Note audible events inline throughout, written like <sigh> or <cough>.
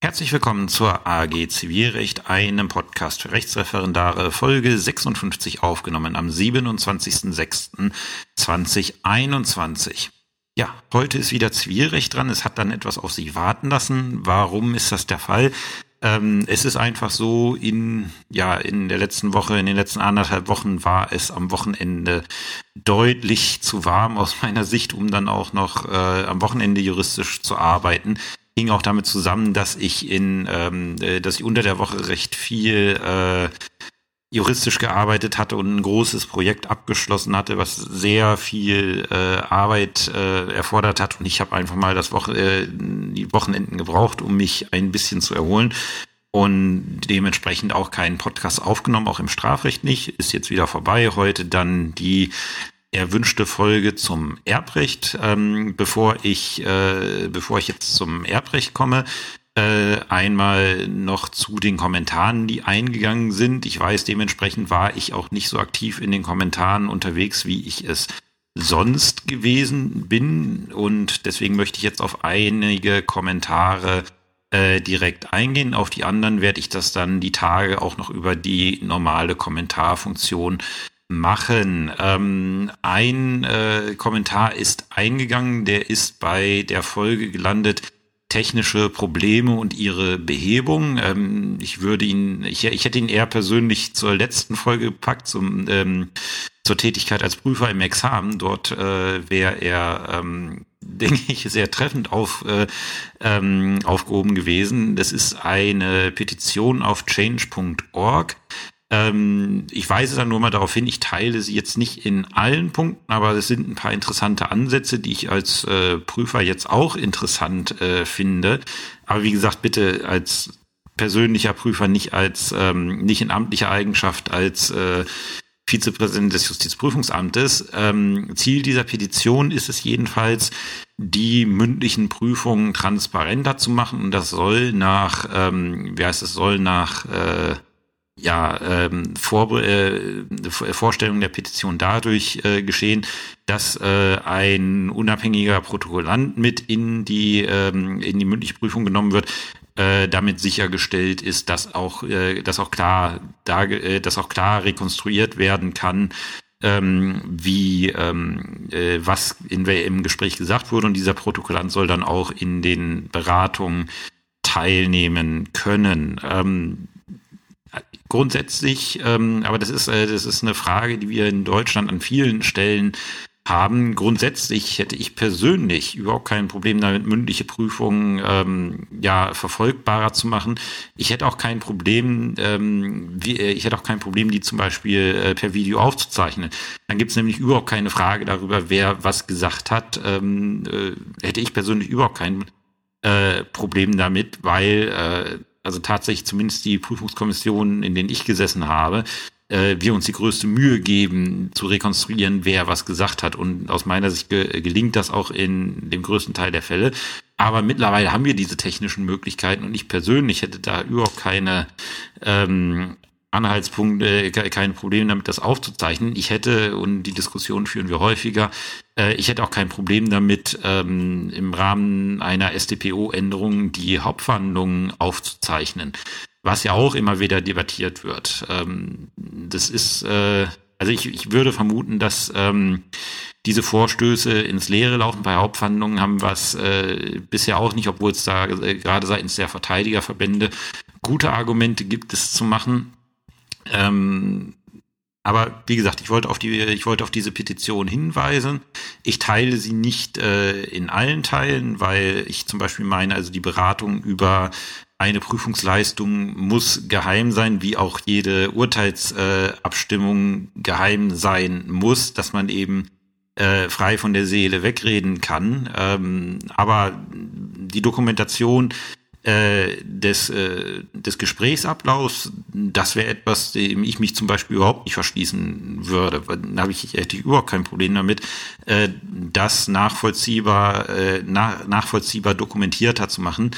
Herzlich willkommen zur AG Zivilrecht, einem Podcast für Rechtsreferendare, Folge 56 aufgenommen am 27.06.2021. Ja, heute ist wieder Zivilrecht dran. Es hat dann etwas auf sich warten lassen. Warum ist das der Fall? Ähm, es ist einfach so, in, ja, in der letzten Woche, in den letzten anderthalb Wochen war es am Wochenende deutlich zu warm aus meiner Sicht, um dann auch noch äh, am Wochenende juristisch zu arbeiten hing auch damit zusammen, dass ich in, ähm, äh, dass ich unter der Woche recht viel äh, juristisch gearbeitet hatte und ein großes Projekt abgeschlossen hatte, was sehr viel äh, Arbeit äh, erfordert hat. Und ich habe einfach mal das Woche, äh, die Wochenenden gebraucht, um mich ein bisschen zu erholen. Und dementsprechend auch keinen Podcast aufgenommen, auch im Strafrecht nicht. Ist jetzt wieder vorbei. Heute dann die erwünschte Folge zum Erbrecht. Ähm, bevor ich, äh, bevor ich jetzt zum Erbrecht komme, äh, einmal noch zu den Kommentaren, die eingegangen sind. Ich weiß, dementsprechend war ich auch nicht so aktiv in den Kommentaren unterwegs, wie ich es sonst gewesen bin. Und deswegen möchte ich jetzt auf einige Kommentare äh, direkt eingehen. Auf die anderen werde ich das dann die Tage auch noch über die normale Kommentarfunktion machen. Ähm, ein äh, Kommentar ist eingegangen, der ist bei der Folge gelandet. Technische Probleme und ihre Behebung. Ähm, ich würde ihn, ich, ich hätte ihn eher persönlich zur letzten Folge gepackt, zum, ähm, zur Tätigkeit als Prüfer im Examen. Dort äh, wäre er, ähm, <laughs> denke ich, sehr treffend auf, äh, ähm, aufgehoben gewesen. Das ist eine Petition auf change.org. Ähm, ich weise dann nur mal darauf hin, ich teile sie jetzt nicht in allen Punkten, aber es sind ein paar interessante Ansätze, die ich als äh, Prüfer jetzt auch interessant äh, finde. Aber wie gesagt, bitte als persönlicher Prüfer, nicht als ähm, nicht in amtlicher Eigenschaft als äh, Vizepräsident des Justizprüfungsamtes. Ähm, Ziel dieser Petition ist es jedenfalls, die mündlichen Prüfungen transparenter zu machen und das soll nach, ähm, wie heißt es, soll nach äh, ja, ähm, Vor äh, Vorstellung der Petition dadurch äh, geschehen, dass äh, ein unabhängiger Protokollant mit in die, ähm, in die mündliche Prüfung genommen wird, äh, damit sichergestellt ist, dass auch, äh, dass auch klar, da, äh, dass auch klar rekonstruiert werden kann, ähm, wie ähm, äh, was in im Gespräch gesagt wurde und dieser Protokollant soll dann auch in den Beratungen teilnehmen können. Ähm, grundsätzlich, ähm, aber das ist, äh, das ist eine Frage, die wir in Deutschland an vielen Stellen haben. Grundsätzlich hätte ich persönlich überhaupt kein Problem damit, mündliche Prüfungen ähm, ja verfolgbarer zu machen. Ich hätte auch kein Problem, ähm, wie, äh, ich hätte auch kein Problem, die zum Beispiel äh, per Video aufzuzeichnen. Dann gibt es nämlich überhaupt keine Frage darüber, wer was gesagt hat. Ähm, äh, hätte ich persönlich überhaupt kein äh, Problem damit, weil äh, also tatsächlich zumindest die Prüfungskommissionen, in denen ich gesessen habe, äh, wir uns die größte Mühe geben, zu rekonstruieren, wer was gesagt hat. Und aus meiner Sicht ge gelingt das auch in dem größten Teil der Fälle. Aber mittlerweile haben wir diese technischen Möglichkeiten und ich persönlich hätte da überhaupt keine ähm, Anhaltspunkte, kein Problem damit, das aufzuzeichnen. Ich hätte, und die Diskussion führen wir häufiger, äh, ich hätte auch kein Problem damit, ähm, im Rahmen einer StPO-Änderung die Hauptverhandlungen aufzuzeichnen, was ja auch immer wieder debattiert wird. Ähm, das ist, äh, also ich, ich würde vermuten, dass ähm, diese Vorstöße ins Leere laufen. Bei Hauptverhandlungen haben wir es äh, bisher auch nicht, obwohl es da äh, gerade seitens der Verteidigerverbände gute Argumente gibt, es zu machen. Ähm, aber wie gesagt, ich wollte auf die, ich wollte auf diese Petition hinweisen. Ich teile sie nicht äh, in allen Teilen, weil ich zum Beispiel meine, also die Beratung über eine Prüfungsleistung muss geheim sein, wie auch jede Urteilsabstimmung äh, geheim sein muss, dass man eben äh, frei von der Seele wegreden kann. Ähm, aber die Dokumentation des, äh, des Gesprächsablaufs, das wäre etwas, dem ich mich zum Beispiel überhaupt nicht verschließen würde. Da habe ich, hätte ich überhaupt kein Problem damit, äh, das nachvollziehbar, äh, nach, nachvollziehbar dokumentierter zu machen,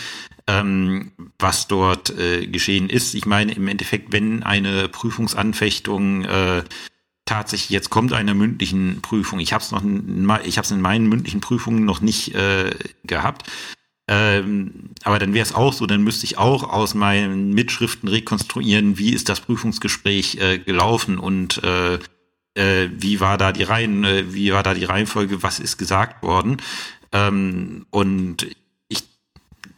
ähm, was dort äh, geschehen ist. Ich meine, im Endeffekt, wenn eine Prüfungsanfechtung äh, tatsächlich jetzt kommt eine mündlichen Prüfung. Ich habe es noch, ich habe es in meinen mündlichen Prüfungen noch nicht äh, gehabt. Ähm, aber dann wäre es auch so, dann müsste ich auch aus meinen Mitschriften rekonstruieren, wie ist das Prüfungsgespräch äh, gelaufen und äh, äh, wie war da die Reihen, äh, wie war da die Reihenfolge, was ist gesagt worden. Ähm, und ich,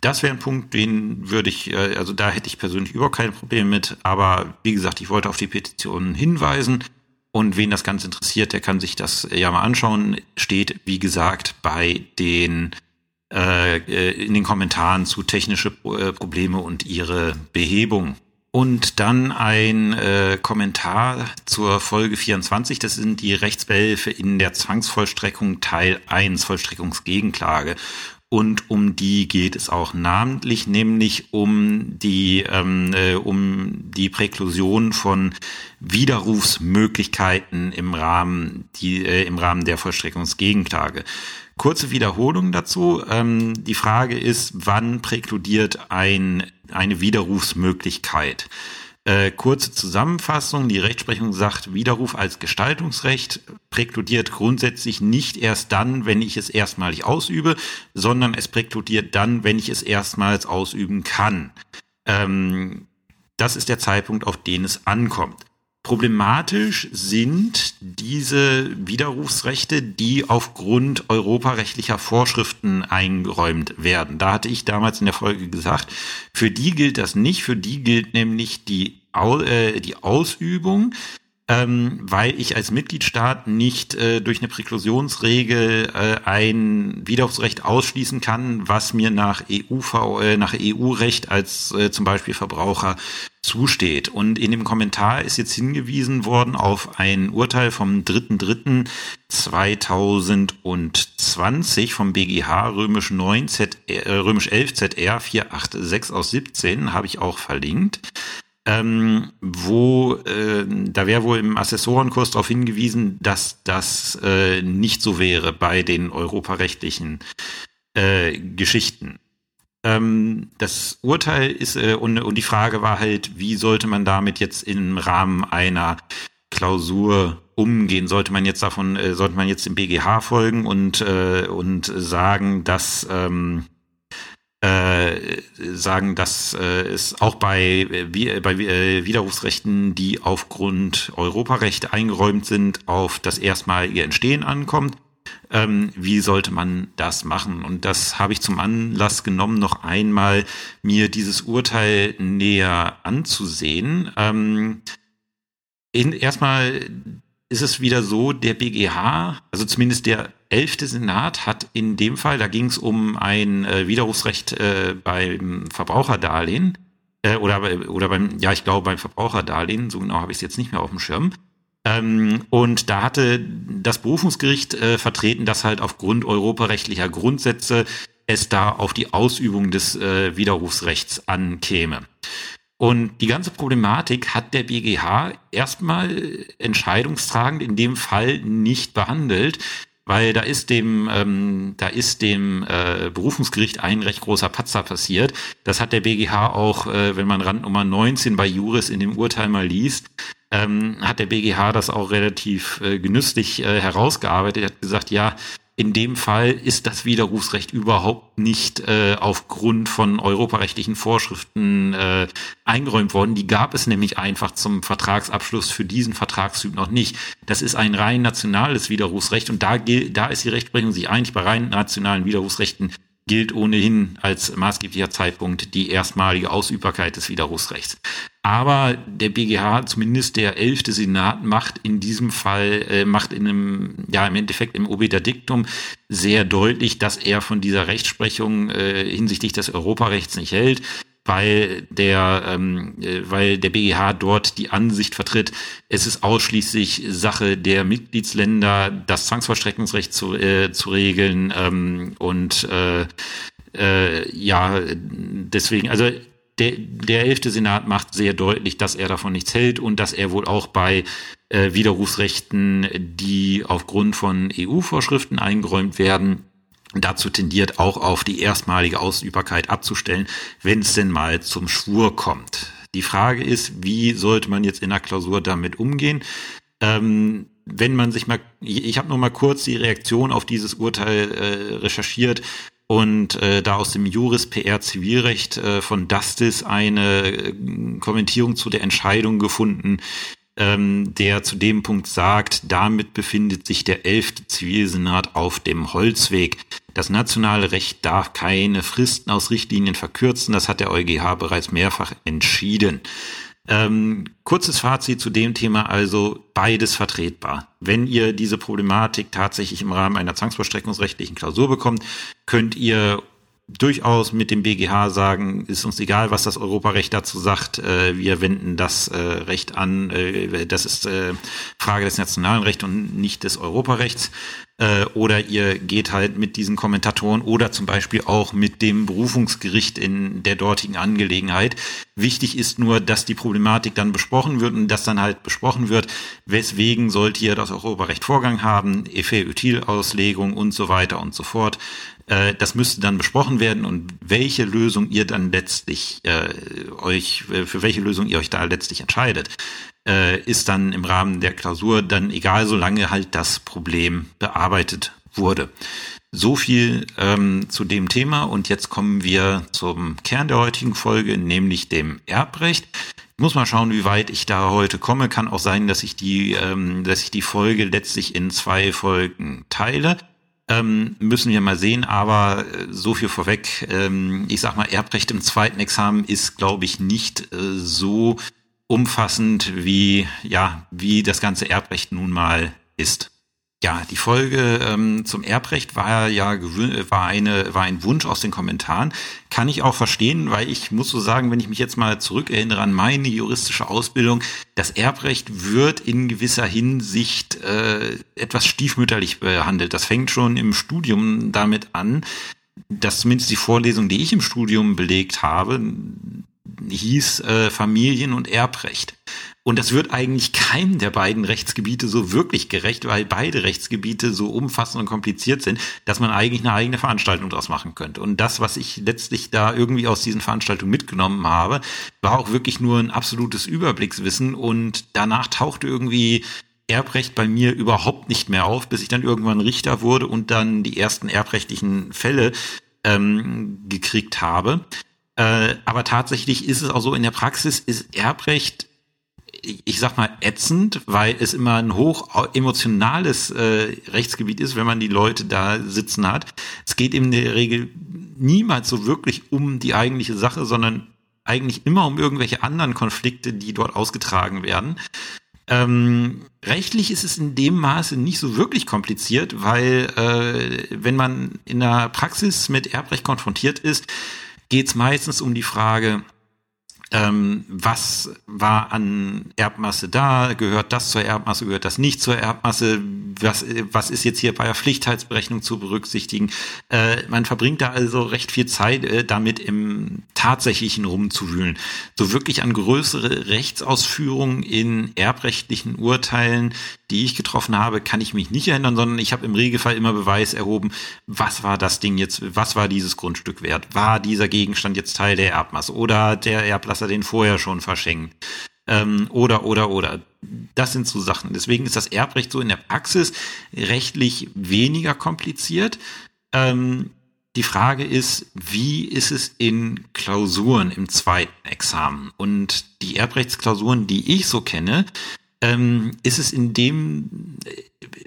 das wäre ein Punkt, den würde ich, äh, also da hätte ich persönlich überhaupt kein Problem mit. Aber wie gesagt, ich wollte auf die Petition hinweisen. Und wen das Ganze interessiert, der kann sich das ja mal anschauen. Steht, wie gesagt, bei den in den Kommentaren zu technische äh, Probleme und ihre Behebung. Und dann ein äh, Kommentar zur Folge 24, das sind die Rechtsbehelfe in der Zwangsvollstreckung Teil 1, Vollstreckungsgegenklage. Und um die geht es auch namentlich, nämlich um die, ähm, äh, um die Präklusion von Widerrufsmöglichkeiten im Rahmen, die, äh, im Rahmen der Vollstreckungsgegenklage. Kurze Wiederholung dazu. Ähm, die Frage ist, wann präkludiert ein, eine Widerrufsmöglichkeit? Äh, kurze Zusammenfassung. Die Rechtsprechung sagt, Widerruf als Gestaltungsrecht präkludiert grundsätzlich nicht erst dann, wenn ich es erstmalig ausübe, sondern es präkludiert dann, wenn ich es erstmals ausüben kann. Ähm, das ist der Zeitpunkt, auf den es ankommt. Problematisch sind diese Widerrufsrechte, die aufgrund europarechtlicher Vorschriften eingeräumt werden. Da hatte ich damals in der Folge gesagt, für die gilt das nicht, für die gilt nämlich die, äh, die Ausübung ähm, weil ich als Mitgliedstaat nicht äh, durch eine Präklusionsregel äh, ein Widerrufsrecht ausschließen kann, was mir nach EU äh, nach EU-Recht als äh, zum Beispiel Verbraucher zusteht. Und in dem Kommentar ist jetzt hingewiesen worden auf ein Urteil vom 3.3.2020 vom BGH römisch 9 Z, äh, römisch 11 ZR 486 aus 17, habe ich auch verlinkt ähm, wo äh, da wäre wohl im Assessorenkurs darauf hingewiesen, dass das äh, nicht so wäre bei den europarechtlichen äh, Geschichten. Ähm, das Urteil ist äh, und, und die Frage war halt, wie sollte man damit jetzt im Rahmen einer Klausur umgehen? Sollte man jetzt davon, äh, sollte man jetzt dem BGH folgen und äh, und sagen, dass ähm, äh, sagen, dass äh, es auch bei, wie, bei äh, Widerrufsrechten, die aufgrund Europarecht eingeräumt sind, auf das erstmalige Entstehen ankommt. Ähm, wie sollte man das machen? Und das habe ich zum Anlass genommen, noch einmal mir dieses Urteil näher anzusehen. Ähm, in, erstmal ist es wieder so, der BGH, also zumindest der elfte Senat hat in dem Fall, da ging es um ein äh, Widerrufsrecht äh, beim Verbraucherdarlehen äh, oder, oder beim, ja, ich glaube beim Verbraucherdarlehen, so genau habe ich es jetzt nicht mehr auf dem Schirm. Ähm, und da hatte das Berufungsgericht äh, vertreten, dass halt aufgrund europarechtlicher Grundsätze es da auf die Ausübung des äh, Widerrufsrechts ankäme. Und die ganze Problematik hat der BGH erstmal entscheidungstragend in dem Fall nicht behandelt, weil da ist dem, ähm, da ist dem äh, Berufungsgericht ein recht großer Patzer passiert. Das hat der BGH auch, äh, wenn man Randnummer 19 bei Juris in dem Urteil mal liest, ähm, hat der BGH das auch relativ äh, genüsslich äh, herausgearbeitet. Er hat gesagt, ja, in dem Fall ist das Widerrufsrecht überhaupt nicht äh, aufgrund von europarechtlichen Vorschriften äh, eingeräumt worden. Die gab es nämlich einfach zum Vertragsabschluss für diesen Vertragstyp noch nicht. Das ist ein rein nationales Widerrufsrecht und da, da ist die Rechtsprechung sich eigentlich bei rein nationalen Widerrufsrechten gilt ohnehin als maßgeblicher Zeitpunkt die erstmalige Ausübbarkeit des Widerrufsrechts. Aber der BGH, zumindest der elfte Senat, macht in diesem Fall, äh, macht in einem, ja im Endeffekt im Obederdiktum sehr deutlich, dass er von dieser Rechtsprechung äh, hinsichtlich des Europarechts nicht hält weil der, ähm, äh, weil der BGH dort die Ansicht vertritt, es ist ausschließlich Sache der Mitgliedsländer, das Zwangsvollstreckungsrecht zu, äh, zu regeln ähm, und äh, äh, ja, deswegen, also der, der elfte Senat macht sehr deutlich, dass er davon nichts hält und dass er wohl auch bei äh, Widerrufsrechten, die aufgrund von EU-Vorschriften eingeräumt werden, dazu tendiert, auch auf die erstmalige Ausübbarkeit abzustellen, wenn es denn mal zum Schwur kommt. Die Frage ist, wie sollte man jetzt in der Klausur damit umgehen? Ähm, wenn man sich mal, ich habe nur mal kurz die Reaktion auf dieses Urteil äh, recherchiert und äh, da aus dem Juris PR Zivilrecht äh, von Dastis eine äh, Kommentierung zu der Entscheidung gefunden, ähm, der zu dem Punkt sagt, damit befindet sich der elfte Zivilsenat auf dem Holzweg. Das nationale Recht darf keine Fristen aus Richtlinien verkürzen. Das hat der EuGH bereits mehrfach entschieden. Ähm, kurzes Fazit zu dem Thema also beides vertretbar. Wenn ihr diese Problematik tatsächlich im Rahmen einer zwangsvollstreckungsrechtlichen Klausur bekommt, könnt ihr durchaus mit dem BGH sagen, ist uns egal, was das Europarecht dazu sagt, äh, wir wenden das äh, Recht an, äh, das ist äh, Frage des nationalen Rechts und nicht des Europarechts. Äh, oder ihr geht halt mit diesen Kommentatoren oder zum Beispiel auch mit dem Berufungsgericht in der dortigen Angelegenheit. Wichtig ist nur, dass die Problematik dann besprochen wird und dass dann halt besprochen wird, weswegen sollt ihr das Europarecht Vorgang haben, Efe-Util-Auslegung und so weiter und so fort. Äh, das müsste dann besprochen werden und welche Lösung ihr dann letztlich äh, euch, äh, für welche Lösung ihr euch da letztlich entscheidet, äh, ist dann im Rahmen der Klausur dann egal, solange halt das Problem bearbeitet wurde. So viel ähm, zu dem Thema und jetzt kommen wir zum Kern der heutigen Folge, nämlich dem Erbrecht. Ich muss mal schauen, wie weit ich da heute komme. Kann auch sein, dass ich die, ähm, dass ich die Folge letztlich in zwei Folgen teile. Ähm, müssen wir mal sehen, aber äh, so viel vorweg. Ähm, ich sag mal, Erbrecht im zweiten Examen ist, glaube ich, nicht äh, so umfassend wie, ja, wie das ganze Erbrecht nun mal ist. Ja, die Folge ähm, zum Erbrecht war ja war eine war ein Wunsch aus den Kommentaren. Kann ich auch verstehen, weil ich muss so sagen, wenn ich mich jetzt mal zurückerinnere an meine juristische Ausbildung, das Erbrecht wird in gewisser Hinsicht äh, etwas stiefmütterlich behandelt. Das fängt schon im Studium damit an, dass zumindest die Vorlesung, die ich im Studium belegt habe, hieß äh, Familien- und Erbrecht. Und das wird eigentlich keinem der beiden Rechtsgebiete so wirklich gerecht, weil beide Rechtsgebiete so umfassend und kompliziert sind, dass man eigentlich eine eigene Veranstaltung daraus machen könnte. Und das, was ich letztlich da irgendwie aus diesen Veranstaltungen mitgenommen habe, war auch wirklich nur ein absolutes Überblickswissen und danach tauchte irgendwie Erbrecht bei mir überhaupt nicht mehr auf, bis ich dann irgendwann Richter wurde und dann die ersten erbrechtlichen Fälle ähm, gekriegt habe. Äh, aber tatsächlich ist es auch so, in der Praxis ist Erbrecht ich sag mal, ätzend, weil es immer ein hoch emotionales äh, Rechtsgebiet ist, wenn man die Leute da sitzen hat. Es geht in der Regel niemals so wirklich um die eigentliche Sache, sondern eigentlich immer um irgendwelche anderen Konflikte, die dort ausgetragen werden. Ähm, rechtlich ist es in dem Maße nicht so wirklich kompliziert, weil äh, wenn man in der Praxis mit Erbrecht konfrontiert ist, geht es meistens um die Frage, ähm, was war an Erbmasse da, gehört das zur Erbmasse, gehört das nicht zur Erbmasse, was, was ist jetzt hier bei der Pflichtheitsberechnung zu berücksichtigen. Äh, man verbringt da also recht viel Zeit äh, damit im tatsächlichen rumzuwühlen. So wirklich an größere Rechtsausführungen in erbrechtlichen Urteilen, die ich getroffen habe, kann ich mich nicht erinnern, sondern ich habe im Regelfall immer Beweis erhoben, was war das Ding jetzt, was war dieses Grundstück wert? War dieser Gegenstand jetzt Teil der Erbmasse oder der Erblasser er den vorher schon verschenkt. Ähm, oder, oder, oder. Das sind so Sachen. Deswegen ist das Erbrecht so in der Praxis rechtlich weniger kompliziert. Ähm, die Frage ist, wie ist es in Klausuren im zweiten Examen? Und die Erbrechtsklausuren, die ich so kenne, ähm, ist es in dem,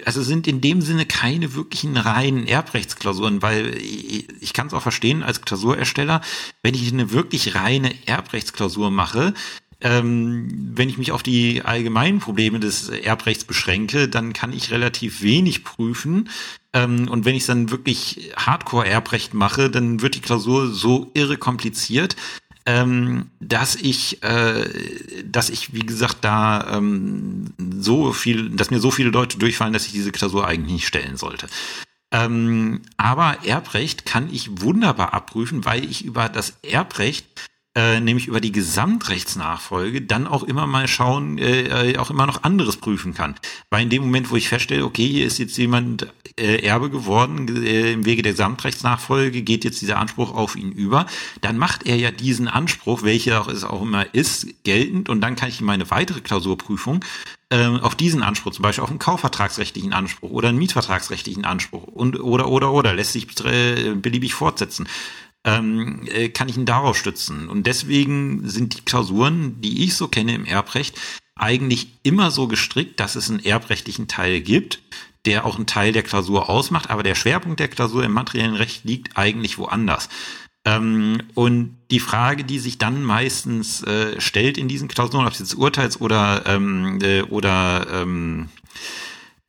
also sind in dem Sinne keine wirklichen reinen Erbrechtsklausuren, weil ich, ich kann es auch verstehen als Klausurersteller, wenn ich eine wirklich reine Erbrechtsklausur mache, ähm, wenn ich mich auf die allgemeinen Probleme des Erbrechts beschränke, dann kann ich relativ wenig prüfen. Ähm, und wenn ich dann wirklich Hardcore-Erbrecht mache, dann wird die Klausur so irre kompliziert, ähm, dass ich, äh, dass ich, wie gesagt, da ähm, so viel, dass mir so viele Leute durchfallen, dass ich diese Klausur eigentlich nicht stellen sollte. Ähm, aber Erbrecht kann ich wunderbar abprüfen, weil ich über das Erbrecht äh, nämlich über die Gesamtrechtsnachfolge, dann auch immer mal schauen, äh, äh, auch immer noch anderes prüfen kann. Weil in dem Moment, wo ich feststelle, okay, hier ist jetzt jemand äh, Erbe geworden, äh, im Wege der Gesamtrechtsnachfolge geht jetzt dieser Anspruch auf ihn über, dann macht er ja diesen Anspruch, welcher es auch immer ist, geltend und dann kann ich meine weitere Klausurprüfung äh, auf diesen Anspruch, zum Beispiel auf einen kaufvertragsrechtlichen Anspruch oder einen mietvertragsrechtlichen Anspruch und oder oder oder lässt sich äh, beliebig fortsetzen ähm, äh, kann ich ihn darauf stützen. Und deswegen sind die Klausuren, die ich so kenne im Erbrecht, eigentlich immer so gestrickt, dass es einen erbrechtlichen Teil gibt, der auch einen Teil der Klausur ausmacht, aber der Schwerpunkt der Klausur im materiellen Recht liegt eigentlich woanders. Ähm, und die Frage, die sich dann meistens äh, stellt in diesen Klausuren, ob es jetzt Urteils- oder, ähm, äh, oder ähm,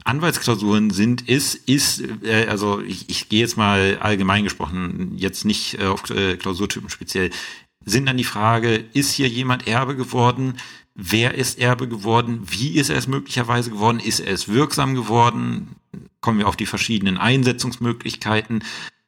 Anwaltsklausuren sind, ist, ist, äh, also ich, ich gehe jetzt mal allgemein gesprochen, jetzt nicht äh, auf äh, Klausurtypen speziell, sind dann die Frage, ist hier jemand Erbe geworden? Wer ist Erbe geworden? Wie ist er es möglicherweise geworden? Ist er es wirksam geworden? Kommen wir auf die verschiedenen Einsetzungsmöglichkeiten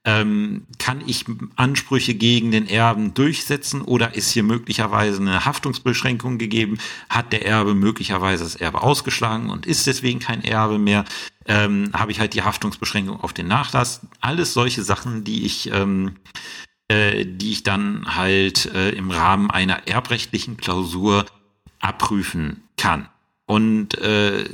ähm, kann ich Ansprüche gegen den Erben durchsetzen oder ist hier möglicherweise eine Haftungsbeschränkung gegeben? Hat der Erbe möglicherweise das Erbe ausgeschlagen und ist deswegen kein Erbe mehr? Ähm, Habe ich halt die Haftungsbeschränkung auf den Nachlass? Alles solche Sachen, die ich ähm, äh, die ich dann halt äh, im Rahmen einer erbrechtlichen Klausur abprüfen kann. Und äh,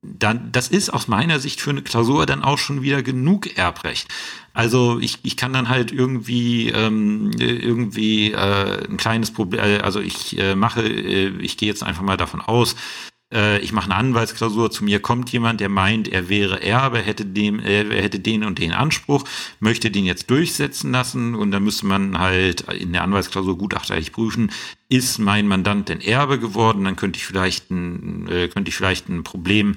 dann, das ist aus meiner Sicht für eine Klausur dann auch schon wieder genug Erbrecht. Also ich, ich kann dann halt irgendwie ähm, irgendwie äh, ein kleines Problem, äh, also ich äh, mache, äh, ich gehe jetzt einfach mal davon aus, äh, ich mache eine Anwaltsklausur, zu mir kommt jemand, der meint, er wäre Erbe, hätte dem, er hätte den und den Anspruch, möchte den jetzt durchsetzen lassen. Und dann müsste man halt in der Anwaltsklausur gutachterlich prüfen, ist mein Mandant denn Erbe geworden, dann könnte ich vielleicht ein, äh, könnte ich vielleicht ein Problem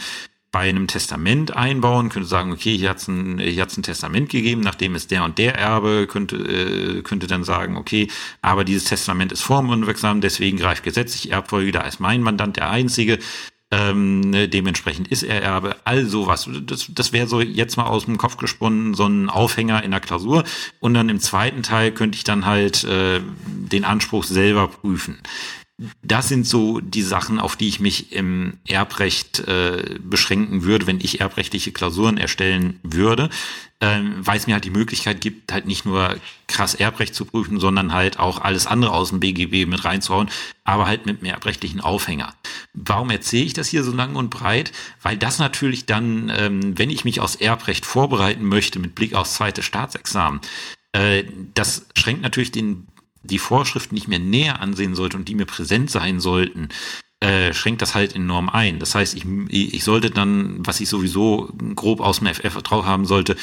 bei einem Testament einbauen, könnte sagen, okay, hier hat es ein, hier hat's ein Testament gegeben, nachdem ist der und der Erbe, könnte, äh, könnte dann sagen, okay, aber dieses Testament ist formunwirksam, deswegen greift gesetzlich Erbfolge, da ist mein Mandant der Einzige, ähm, dementsprechend ist er Erbe, all sowas. Das, das wäre so jetzt mal aus dem Kopf gesponnen, so ein Aufhänger in der Klausur. Und dann im zweiten Teil könnte ich dann halt äh, den Anspruch selber prüfen das sind so die Sachen, auf die ich mich im Erbrecht äh, beschränken würde, wenn ich erbrechtliche Klausuren erstellen würde, ähm, weil es mir halt die Möglichkeit gibt, halt nicht nur krass Erbrecht zu prüfen, sondern halt auch alles andere aus dem BGB mit reinzuhauen, aber halt mit einem erbrechtlichen Aufhänger. Warum erzähle ich das hier so lang und breit? Weil das natürlich dann, ähm, wenn ich mich aus Erbrecht vorbereiten möchte mit Blick aufs zweite Staatsexamen, äh, das schränkt natürlich den die Vorschriften nicht mehr näher ansehen sollte und die mir präsent sein sollten, äh, schränkt das halt enorm ein. Das heißt, ich, ich sollte dann, was ich sowieso grob aus dem FF drauf haben sollte,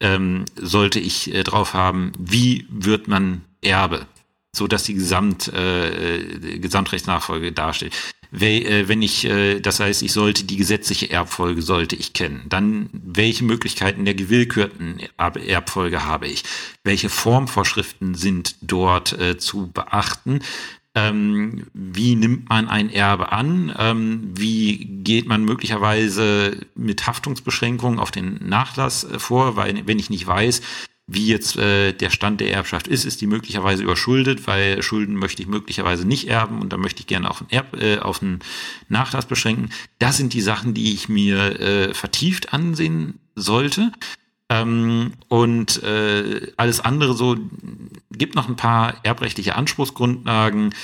ähm, sollte ich äh, drauf haben, wie wird man Erbe, so dass die Gesamt, äh, Gesamtrechtsnachfolge darstellt. Äh, wenn ich, äh, das heißt, ich sollte die gesetzliche Erbfolge sollte ich kennen. Dann welche Möglichkeiten der gewillkürten Erbfolge habe ich? Welche Formvorschriften sind dort äh, zu beachten? Ähm, wie nimmt man ein Erbe an? Ähm, wie geht man möglicherweise mit Haftungsbeschränkungen auf den Nachlass vor? Weil wenn ich nicht weiß, wie jetzt äh, der Stand der Erbschaft ist, ist die möglicherweise überschuldet, weil Schulden möchte ich möglicherweise nicht erben und da möchte ich gerne auf einen, Erb, äh, auf einen Nachlass beschränken. Das sind die Sachen, die ich mir äh, vertieft ansehen sollte. Ähm, und äh, alles andere so gibt noch ein paar erbrechtliche Anspruchsgrundlagen,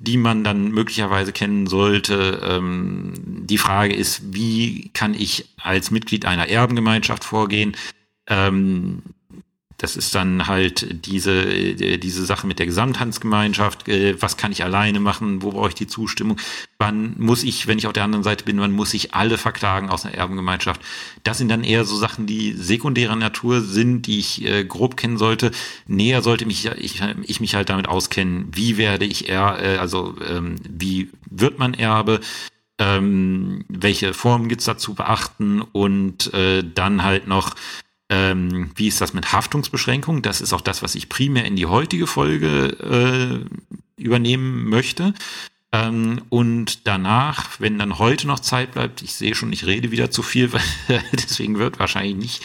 die man dann möglicherweise kennen sollte. Ähm, die Frage ist, wie kann ich als Mitglied einer Erbengemeinschaft vorgehen? Ähm, das ist dann halt diese, äh, diese Sache mit der Gesamthandsgemeinschaft. Äh, was kann ich alleine machen? Wo brauche ich die Zustimmung? Wann muss ich, wenn ich auf der anderen Seite bin, wann muss ich alle verklagen aus einer Erbengemeinschaft? Das sind dann eher so Sachen, die sekundärer Natur sind, die ich äh, grob kennen sollte. Näher sollte mich ich, ich mich halt damit auskennen, wie werde ich er, also ähm, wie wird man Erbe? Ähm, welche Formen gibt's da zu beachten und äh, dann halt noch ähm, wie ist das mit Haftungsbeschränkungen? Das ist auch das, was ich primär in die heutige Folge äh, übernehmen möchte. Ähm, und danach, wenn dann heute noch Zeit bleibt, ich sehe schon, ich rede wieder zu viel, <laughs> weil deswegen wird wahrscheinlich nicht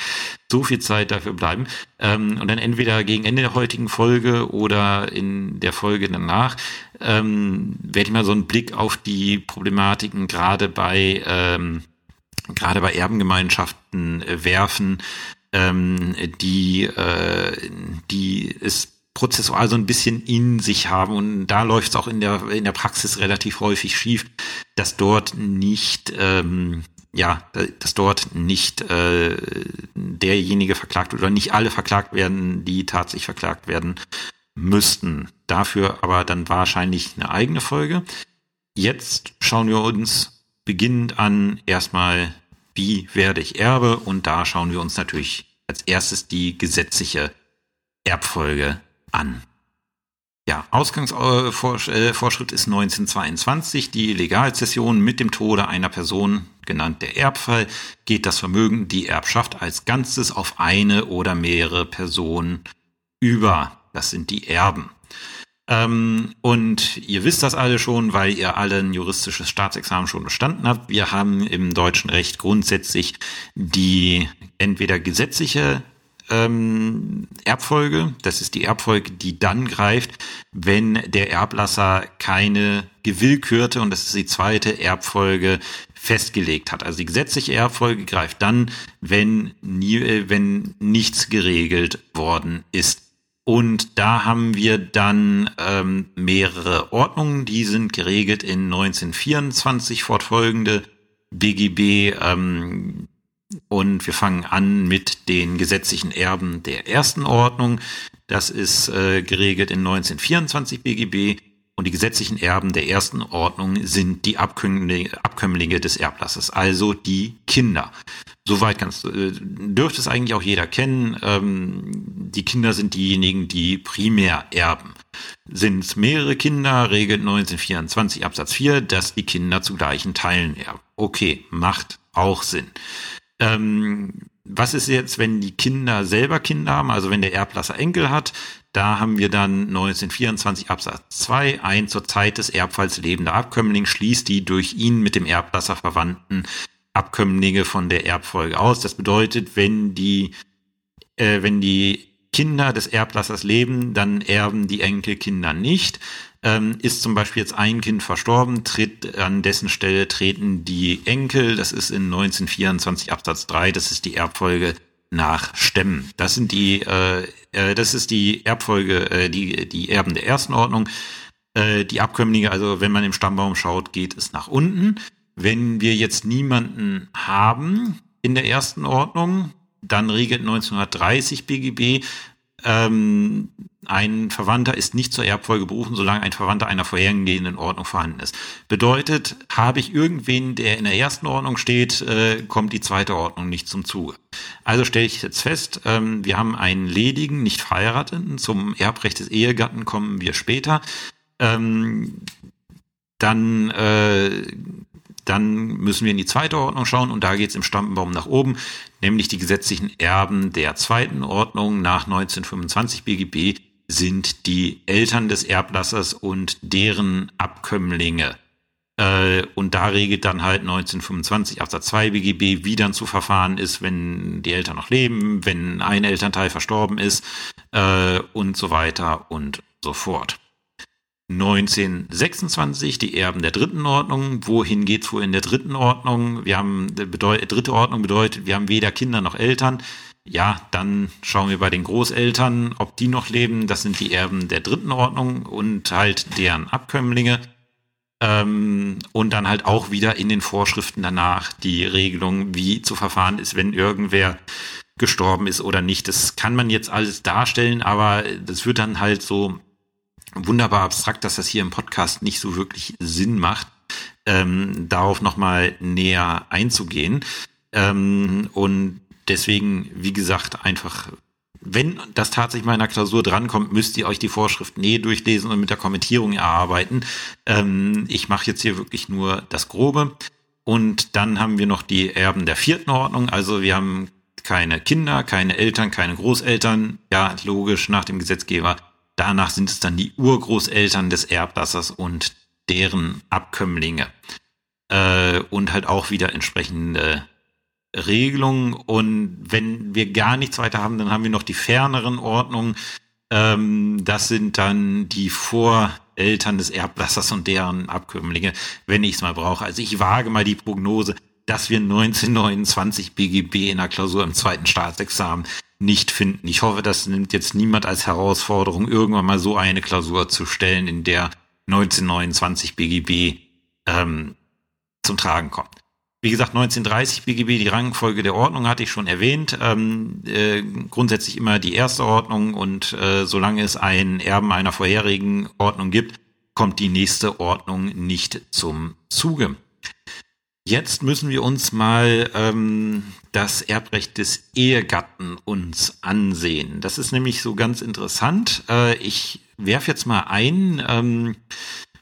so viel Zeit dafür bleiben. Ähm, und dann entweder gegen Ende der heutigen Folge oder in der Folge danach ähm, werde ich mal so einen Blick auf die Problematiken gerade bei ähm, gerade bei Erbengemeinschaften äh, werfen, ähm, die äh, die es prozessual so ein bisschen in sich haben und da läuft es auch in der in der Praxis relativ häufig schief, dass dort nicht ähm, ja, dass dort nicht äh, derjenige verklagt oder nicht alle verklagt werden, die tatsächlich verklagt werden müssten. Dafür aber dann wahrscheinlich eine eigene Folge. Jetzt schauen wir uns beginnend an erstmal, wie werde ich Erbe und da schauen wir uns natürlich als erstes die gesetzliche Erbfolge an. Ja, Ausgangsvorschrift ist 1922. Die Legalzession mit dem Tode einer Person, genannt der Erbfall, geht das Vermögen, die Erbschaft als Ganzes auf eine oder mehrere Personen über. Das sind die Erben. Ähm, und ihr wisst das alle schon, weil ihr alle ein juristisches Staatsexamen schon bestanden habt. Wir haben im deutschen Recht grundsätzlich die entweder gesetzliche ähm, Erbfolge. Das ist die Erbfolge, die dann greift, wenn der Erblasser keine gewillkürte, und das ist die zweite Erbfolge, festgelegt hat. Also die gesetzliche Erbfolge greift dann, wenn, nie, äh, wenn nichts geregelt worden ist. Und da haben wir dann ähm, mehrere Ordnungen, die sind geregelt in 1924 fortfolgende BGB. Ähm, und wir fangen an mit den gesetzlichen Erben der ersten Ordnung. Das ist äh, geregelt in 1924 BGB. Und die gesetzlichen Erben der ersten Ordnung sind die Abkömmlinge, des Erblassers, also die Kinder. Soweit kannst, äh, dürfte es eigentlich auch jeder kennen. Ähm, die Kinder sind diejenigen, die primär erben. Sind es mehrere Kinder, regelt 1924 Absatz 4, dass die Kinder zu gleichen Teilen erben. Okay, macht auch Sinn. Ähm, was ist jetzt, wenn die Kinder selber Kinder haben, also wenn der Erblasser Enkel hat? Da haben wir dann 1924 Absatz 2, ein zur Zeit des Erbfalls lebender Abkömmling schließt die durch ihn mit dem Erblasser verwandten Abkömmlinge von der Erbfolge aus. Das bedeutet, wenn die, äh, wenn die Kinder des Erblassers leben, dann erben die Enkelkinder nicht. Ähm, ist zum Beispiel jetzt ein Kind verstorben, tritt an dessen Stelle treten die Enkel. Das ist in 1924 Absatz 3. Das ist die Erbfolge nach Stämmen. Das sind die, äh, äh, das ist die Erbfolge, äh, die die Erben der ersten Ordnung. Äh, die Abkömmlinge, also wenn man im Stammbaum schaut, geht es nach unten. Wenn wir jetzt niemanden haben in der ersten Ordnung, dann regelt 1930 BGB, ähm, ein Verwandter ist nicht zur Erbfolge berufen, solange ein Verwandter einer vorhergehenden Ordnung vorhanden ist. Bedeutet, habe ich irgendwen, der in der ersten Ordnung steht, äh, kommt die zweite Ordnung nicht zum Zuge. Also stelle ich jetzt fest, ähm, wir haben einen ledigen, nicht verheirateten. Zum Erbrecht des Ehegatten kommen wir später. Ähm, dann äh, dann müssen wir in die zweite Ordnung schauen und da geht es im Stammbaum nach oben, nämlich die gesetzlichen Erben der zweiten Ordnung nach 1925 BGB sind die Eltern des Erblassers und deren Abkömmlinge. Äh, und da regelt dann halt 1925 Absatz 2 BGB, wie dann zu verfahren ist, wenn die Eltern noch leben, wenn ein Elternteil verstorben ist äh, und so weiter und so fort. 1926 die Erben der dritten Ordnung. Wohin geht's wohl in der dritten Ordnung? Wir haben dritte Ordnung bedeutet, wir haben weder Kinder noch Eltern. Ja, dann schauen wir bei den Großeltern, ob die noch leben. Das sind die Erben der dritten Ordnung und halt deren Abkömmlinge. Ähm, und dann halt auch wieder in den Vorschriften danach die Regelung, wie zu verfahren ist, wenn irgendwer gestorben ist oder nicht. Das kann man jetzt alles darstellen, aber das wird dann halt so wunderbar abstrakt, dass das hier im Podcast nicht so wirklich Sinn macht, ähm, darauf nochmal näher einzugehen. Ähm, und deswegen, wie gesagt, einfach, wenn das tatsächlich mal in der Klausur drankommt, müsst ihr euch die Vorschrift näher durchlesen und mit der Kommentierung erarbeiten. Ähm, ich mache jetzt hier wirklich nur das Grobe. Und dann haben wir noch die Erben der vierten Ordnung. Also wir haben keine Kinder, keine Eltern, keine Großeltern. Ja, logisch nach dem Gesetzgeber Danach sind es dann die Urgroßeltern des Erblassers und deren Abkömmlinge. Äh, und halt auch wieder entsprechende Regelungen. Und wenn wir gar nichts weiter haben, dann haben wir noch die ferneren Ordnungen. Ähm, das sind dann die Voreltern des Erblassers und deren Abkömmlinge, wenn ich es mal brauche. Also ich wage mal die Prognose, dass wir 1929 BGB in der Klausur im zweiten Staatsexamen nicht finden. Ich hoffe, das nimmt jetzt niemand als Herausforderung, irgendwann mal so eine Klausur zu stellen, in der 1929 BGB ähm, zum Tragen kommt. Wie gesagt, 1930 BGB, die Rangfolge der Ordnung hatte ich schon erwähnt. Ähm, äh, grundsätzlich immer die erste Ordnung und äh, solange es einen Erben einer vorherigen Ordnung gibt, kommt die nächste Ordnung nicht zum Zuge. Jetzt müssen wir uns mal ähm, das Erbrecht des Ehegatten uns ansehen. Das ist nämlich so ganz interessant. Äh, ich werfe jetzt mal ein, ähm,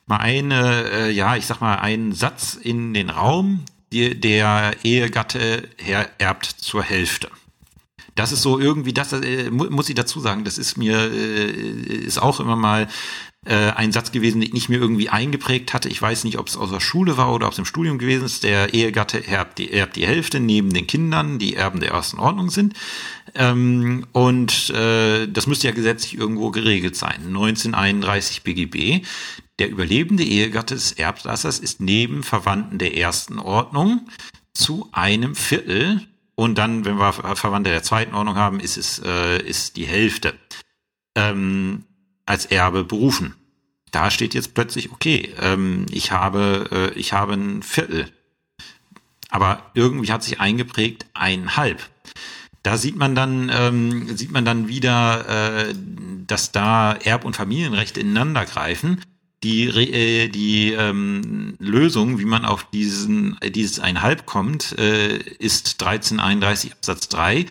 mal eine, äh, ja, ich sag mal einen Satz in den Raum. Die, der Ehegatte erbt zur Hälfte. Das ist so irgendwie das, äh, muss ich dazu sagen, das ist mir, äh, ist auch immer mal äh, ein Satz gewesen, den ich mir irgendwie eingeprägt hatte. Ich weiß nicht, ob es aus der Schule war oder ob es im Studium gewesen ist. Der Ehegatte erbt die, erbt die Hälfte neben den Kindern, die Erben der ersten Ordnung sind. Ähm, und äh, das müsste ja gesetzlich irgendwo geregelt sein. 1931 BGB. Der überlebende Ehegatte des Erblassers ist neben Verwandten der ersten Ordnung zu einem Viertel und dann, wenn wir Verwandte der zweiten Ordnung haben, ist es äh, ist die Hälfte. Ähm, als Erbe berufen. Da steht jetzt plötzlich, okay, ähm, ich habe, äh, ich habe ein Viertel. Aber irgendwie hat sich eingeprägt einhalb. Da sieht man dann, ähm, sieht man dann wieder, äh, dass da Erb- und Familienrechte ineinander greifen. Die, äh, die ähm, Lösung, wie man auf diesen, dieses Einhalb kommt, äh, ist 1331 Absatz 3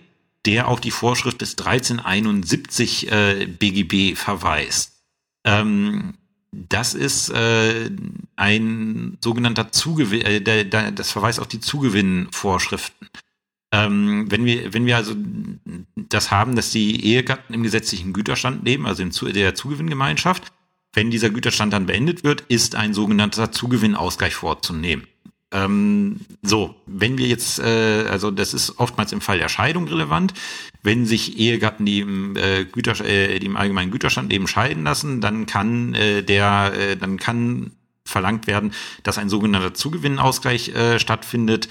der auf die Vorschrift des 1371 äh, BGB verweist. Ähm, das ist äh, ein sogenannter Zugewinn, äh, der, der, das verweist auf die Zugewinnvorschriften. Ähm, wenn wir, wenn wir also das haben, dass die Ehegatten im gesetzlichen Güterstand leben, also in der Zugewinngemeinschaft, wenn dieser Güterstand dann beendet wird, ist ein sogenannter Zugewinnausgleich vorzunehmen. Ähm, so, wenn wir jetzt, äh, also das ist oftmals im Fall der Scheidung relevant, wenn sich Ehegatten, die im, äh, Güter, äh, die im allgemeinen Güterstand eben scheiden lassen, dann kann äh, der, äh, dann kann verlangt werden, dass ein sogenannter Zugewinnausgleich äh, stattfindet,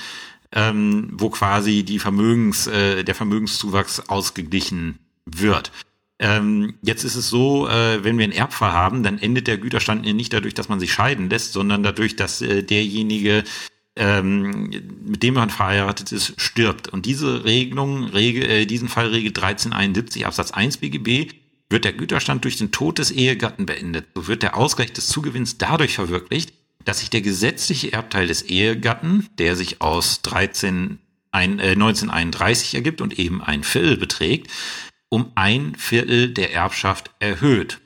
ähm, wo quasi die Vermögens, äh, der Vermögenszuwachs ausgeglichen wird. Ähm, jetzt ist es so, äh, wenn wir einen Erbfall haben, dann endet der Güterstand nicht dadurch, dass man sich scheiden lässt, sondern dadurch, dass äh, derjenige, ähm, mit dem man verheiratet ist, stirbt. Und diese Regelung, Regel, äh, diesen Fall regelt 1371 Absatz 1 BGB, wird der Güterstand durch den Tod des Ehegatten beendet. So wird der Ausgleich des Zugewinns dadurch verwirklicht, dass sich der gesetzliche Erbteil des Ehegatten, der sich aus 13, ein, äh, 1931 ergibt und eben ein Viertel beträgt, um ein Viertel der Erbschaft erhöht.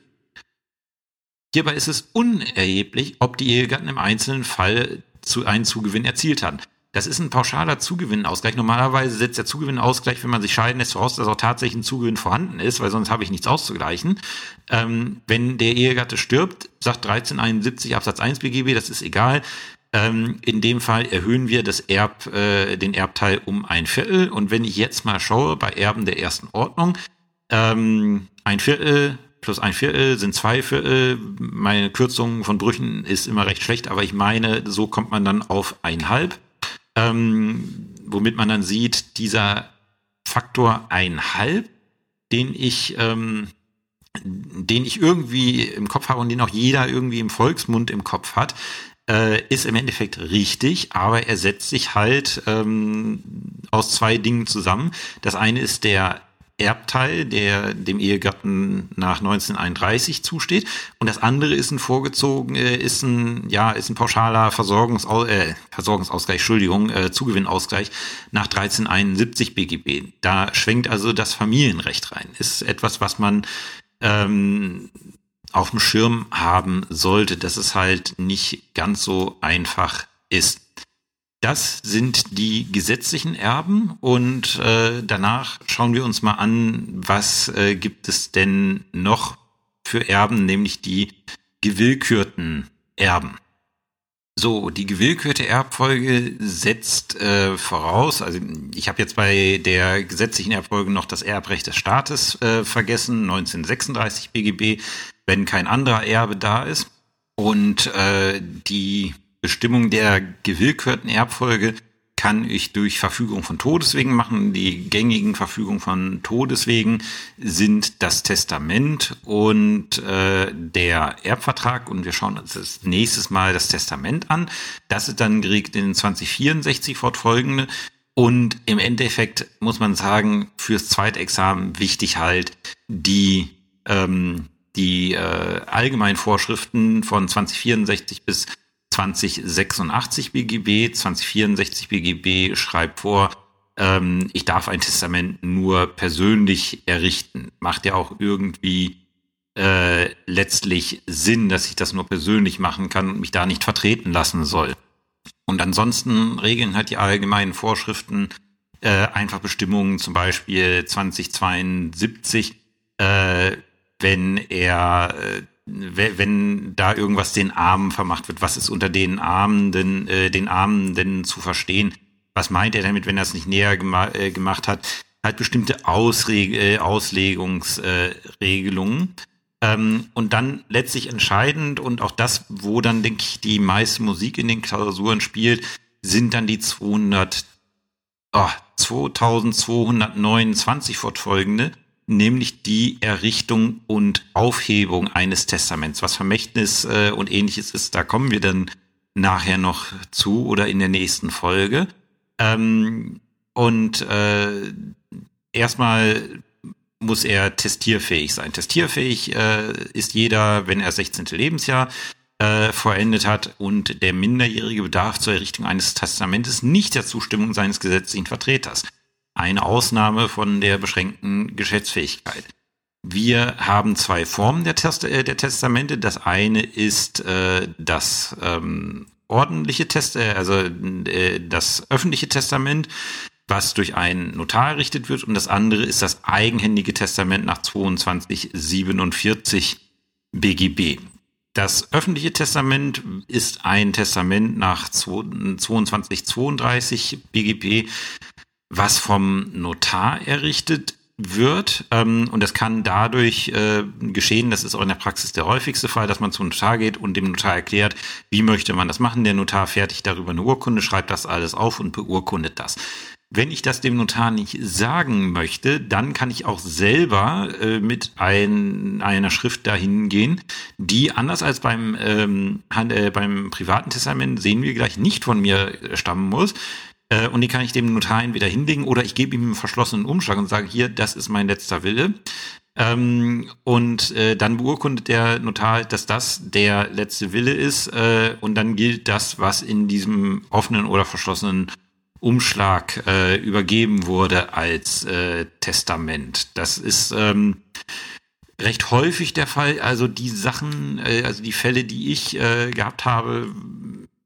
Hierbei ist es unerheblich, ob die Ehegatten im einzelnen Fall zu einen Zugewinn erzielt haben. Das ist ein pauschaler Zugewinnausgleich. Normalerweise setzt der Zugewinnausgleich, wenn man sich scheiden lässt, voraus, dass auch tatsächlich ein Zugewinn vorhanden ist, weil sonst habe ich nichts auszugleichen. Ähm, wenn der Ehegatte stirbt, sagt 1371 Absatz 1 BGB, das ist egal. Ähm, in dem Fall erhöhen wir das Erb, äh, den Erbteil um ein Viertel. Und wenn ich jetzt mal schaue bei Erben der ersten Ordnung, ähm, ein Viertel plus ein Viertel sind zwei Viertel. Meine Kürzung von Brüchen ist immer recht schlecht, aber ich meine, so kommt man dann auf einhalb. Ähm, womit man dann sieht, dieser Faktor einhalb, den ich, ähm, den ich irgendwie im Kopf habe und den auch jeder irgendwie im Volksmund im Kopf hat, äh, ist im Endeffekt richtig, aber er setzt sich halt ähm, aus zwei Dingen zusammen. Das eine ist der Erbteil, der dem Ehegatten nach 1931 zusteht. Und das andere ist ein vorgezogen, äh, ist ein, ja, ist ein pauschaler Versorgungsaus äh, Versorgungsausgleich, Entschuldigung, äh, Zugewinnausgleich nach 1371 BGB. Da schwenkt also das Familienrecht rein. Ist etwas, was man ähm, auf dem Schirm haben sollte, dass es halt nicht ganz so einfach ist. Das sind die gesetzlichen Erben und äh, danach schauen wir uns mal an, was äh, gibt es denn noch für Erben, nämlich die gewillkürten Erben. So, die gewillkürte Erbfolge setzt äh, voraus, also ich habe jetzt bei der gesetzlichen Erbfolge noch das Erbrecht des Staates äh, vergessen, 1936 BGB, wenn kein anderer Erbe da ist. Und äh, die Bestimmung der gewillkürten Erbfolge kann ich durch Verfügung von Todeswegen machen. Die gängigen Verfügungen von Todeswegen sind das Testament und äh, der Erbvertrag. Und wir schauen uns das nächstes Mal das Testament an. Das ist dann geregelt in 2064 fortfolgende. Und im Endeffekt muss man sagen, fürs zweite Examen wichtig halt die ähm, die äh, allgemeinen Vorschriften von 2064 bis 2086 BGB, 2064 BGB schreibt vor, ähm, ich darf ein Testament nur persönlich errichten. Macht ja auch irgendwie äh, letztlich Sinn, dass ich das nur persönlich machen kann und mich da nicht vertreten lassen soll. Und ansonsten regeln halt die allgemeinen Vorschriften äh, einfach Bestimmungen, zum Beispiel 2072, äh, wenn er äh, wenn da irgendwas den Armen vermacht wird, was ist unter den Armen denn, äh, den Armen denn zu verstehen? Was meint er damit, wenn er es nicht näher gema äh, gemacht hat? Halt bestimmte Ausreg äh, Auslegungsregelungen. Äh, ähm, und dann letztlich entscheidend und auch das, wo dann, denke ich, die meiste Musik in den Klausuren spielt, sind dann die 200, oh, 2229 fortfolgende, nämlich die Errichtung und Aufhebung eines Testaments. Was Vermächtnis äh, und ähnliches ist, da kommen wir dann nachher noch zu oder in der nächsten Folge. Ähm, und äh, erstmal muss er testierfähig sein. Testierfähig äh, ist jeder, wenn er 16. Lebensjahr äh, vollendet hat und der Minderjährige bedarf zur Errichtung eines Testamentes nicht der Zustimmung seines gesetzlichen Vertreters eine Ausnahme von der beschränkten Geschäftsfähigkeit. Wir haben zwei Formen der, Test äh, der Testamente. Das eine ist äh, das ähm, ordentliche Test, äh, also äh, das öffentliche Testament, was durch einen Notar errichtet wird, und das andere ist das eigenhändige Testament nach 2247 BGB. Das öffentliche Testament ist ein Testament nach 2232 BGB, was vom Notar errichtet wird. Ähm, und das kann dadurch äh, geschehen, das ist auch in der Praxis der häufigste Fall, dass man zum Notar geht und dem Notar erklärt, wie möchte man das machen. Der Notar fertigt darüber eine Urkunde, schreibt das alles auf und beurkundet das. Wenn ich das dem Notar nicht sagen möchte, dann kann ich auch selber äh, mit ein, einer Schrift dahin gehen, die anders als beim, ähm, äh, beim privaten Testament, sehen wir gleich, nicht von mir stammen muss. Äh, und die kann ich dem Notar entweder hinlegen oder ich gebe ihm einen verschlossenen Umschlag und sage, hier, das ist mein letzter Wille. Ähm, und äh, dann beurkundet der Notar, dass das der letzte Wille ist äh, und dann gilt das, was in diesem offenen oder verschlossenen Umschlag äh, übergeben wurde als äh, Testament. Das ist ähm, recht häufig der Fall. Also die Sachen, äh, also die Fälle, die ich äh, gehabt habe,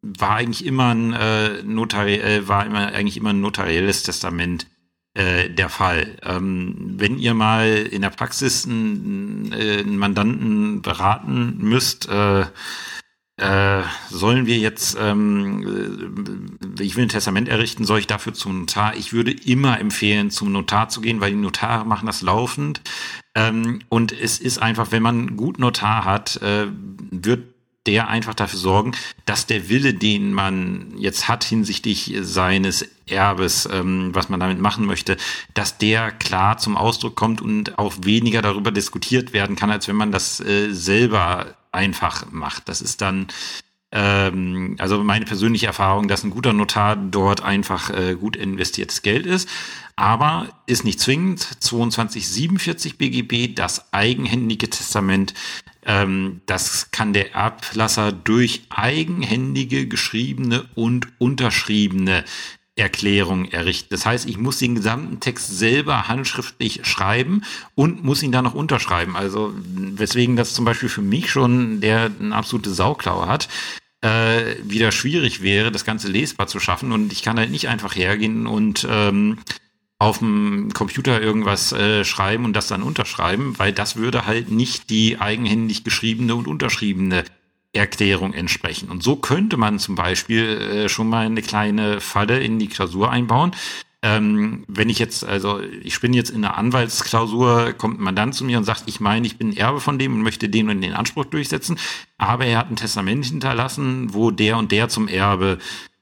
war eigentlich immer ein äh, notariell, war immer eigentlich immer ein notarielles Testament äh, der Fall. Ähm, wenn ihr mal in der Praxis einen, äh, einen Mandanten beraten müsst, äh, äh, sollen wir jetzt, ähm, äh, ich will ein Testament errichten, soll ich dafür zum Notar? Ich würde immer empfehlen, zum Notar zu gehen, weil die Notare machen das laufend. Ähm, und es ist einfach, wenn man gut Notar hat, äh, wird der einfach dafür sorgen, dass der Wille, den man jetzt hat hinsichtlich seines Erbes, ähm, was man damit machen möchte, dass der klar zum Ausdruck kommt und auch weniger darüber diskutiert werden kann, als wenn man das äh, selber einfach macht. Das ist dann ähm, also meine persönliche Erfahrung, dass ein guter Notar dort einfach äh, gut investiertes Geld ist. Aber ist nicht zwingend. 2247 BGB, das eigenhändige Testament, ähm, das kann der Erblasser durch eigenhändige geschriebene und unterschriebene Erklärung errichten. Das heißt, ich muss den gesamten Text selber handschriftlich schreiben und muss ihn dann noch unterschreiben. Also weswegen das zum Beispiel für mich schon, der eine absolute Sauklaue hat, äh, wieder schwierig wäre, das Ganze lesbar zu schaffen. Und ich kann halt nicht einfach hergehen und ähm, auf dem Computer irgendwas äh, schreiben und das dann unterschreiben, weil das würde halt nicht die eigenhändig geschriebene und unterschriebene Erklärung entsprechen. Und so könnte man zum Beispiel äh, schon mal eine kleine Falle in die Klausur einbauen. Ähm, wenn ich jetzt, also ich bin jetzt in einer Anwaltsklausur, kommt man dann zu mir und sagt, ich meine, ich bin Erbe von dem und möchte den und den Anspruch durchsetzen, aber er hat ein Testament hinterlassen, wo der und der zum Erbe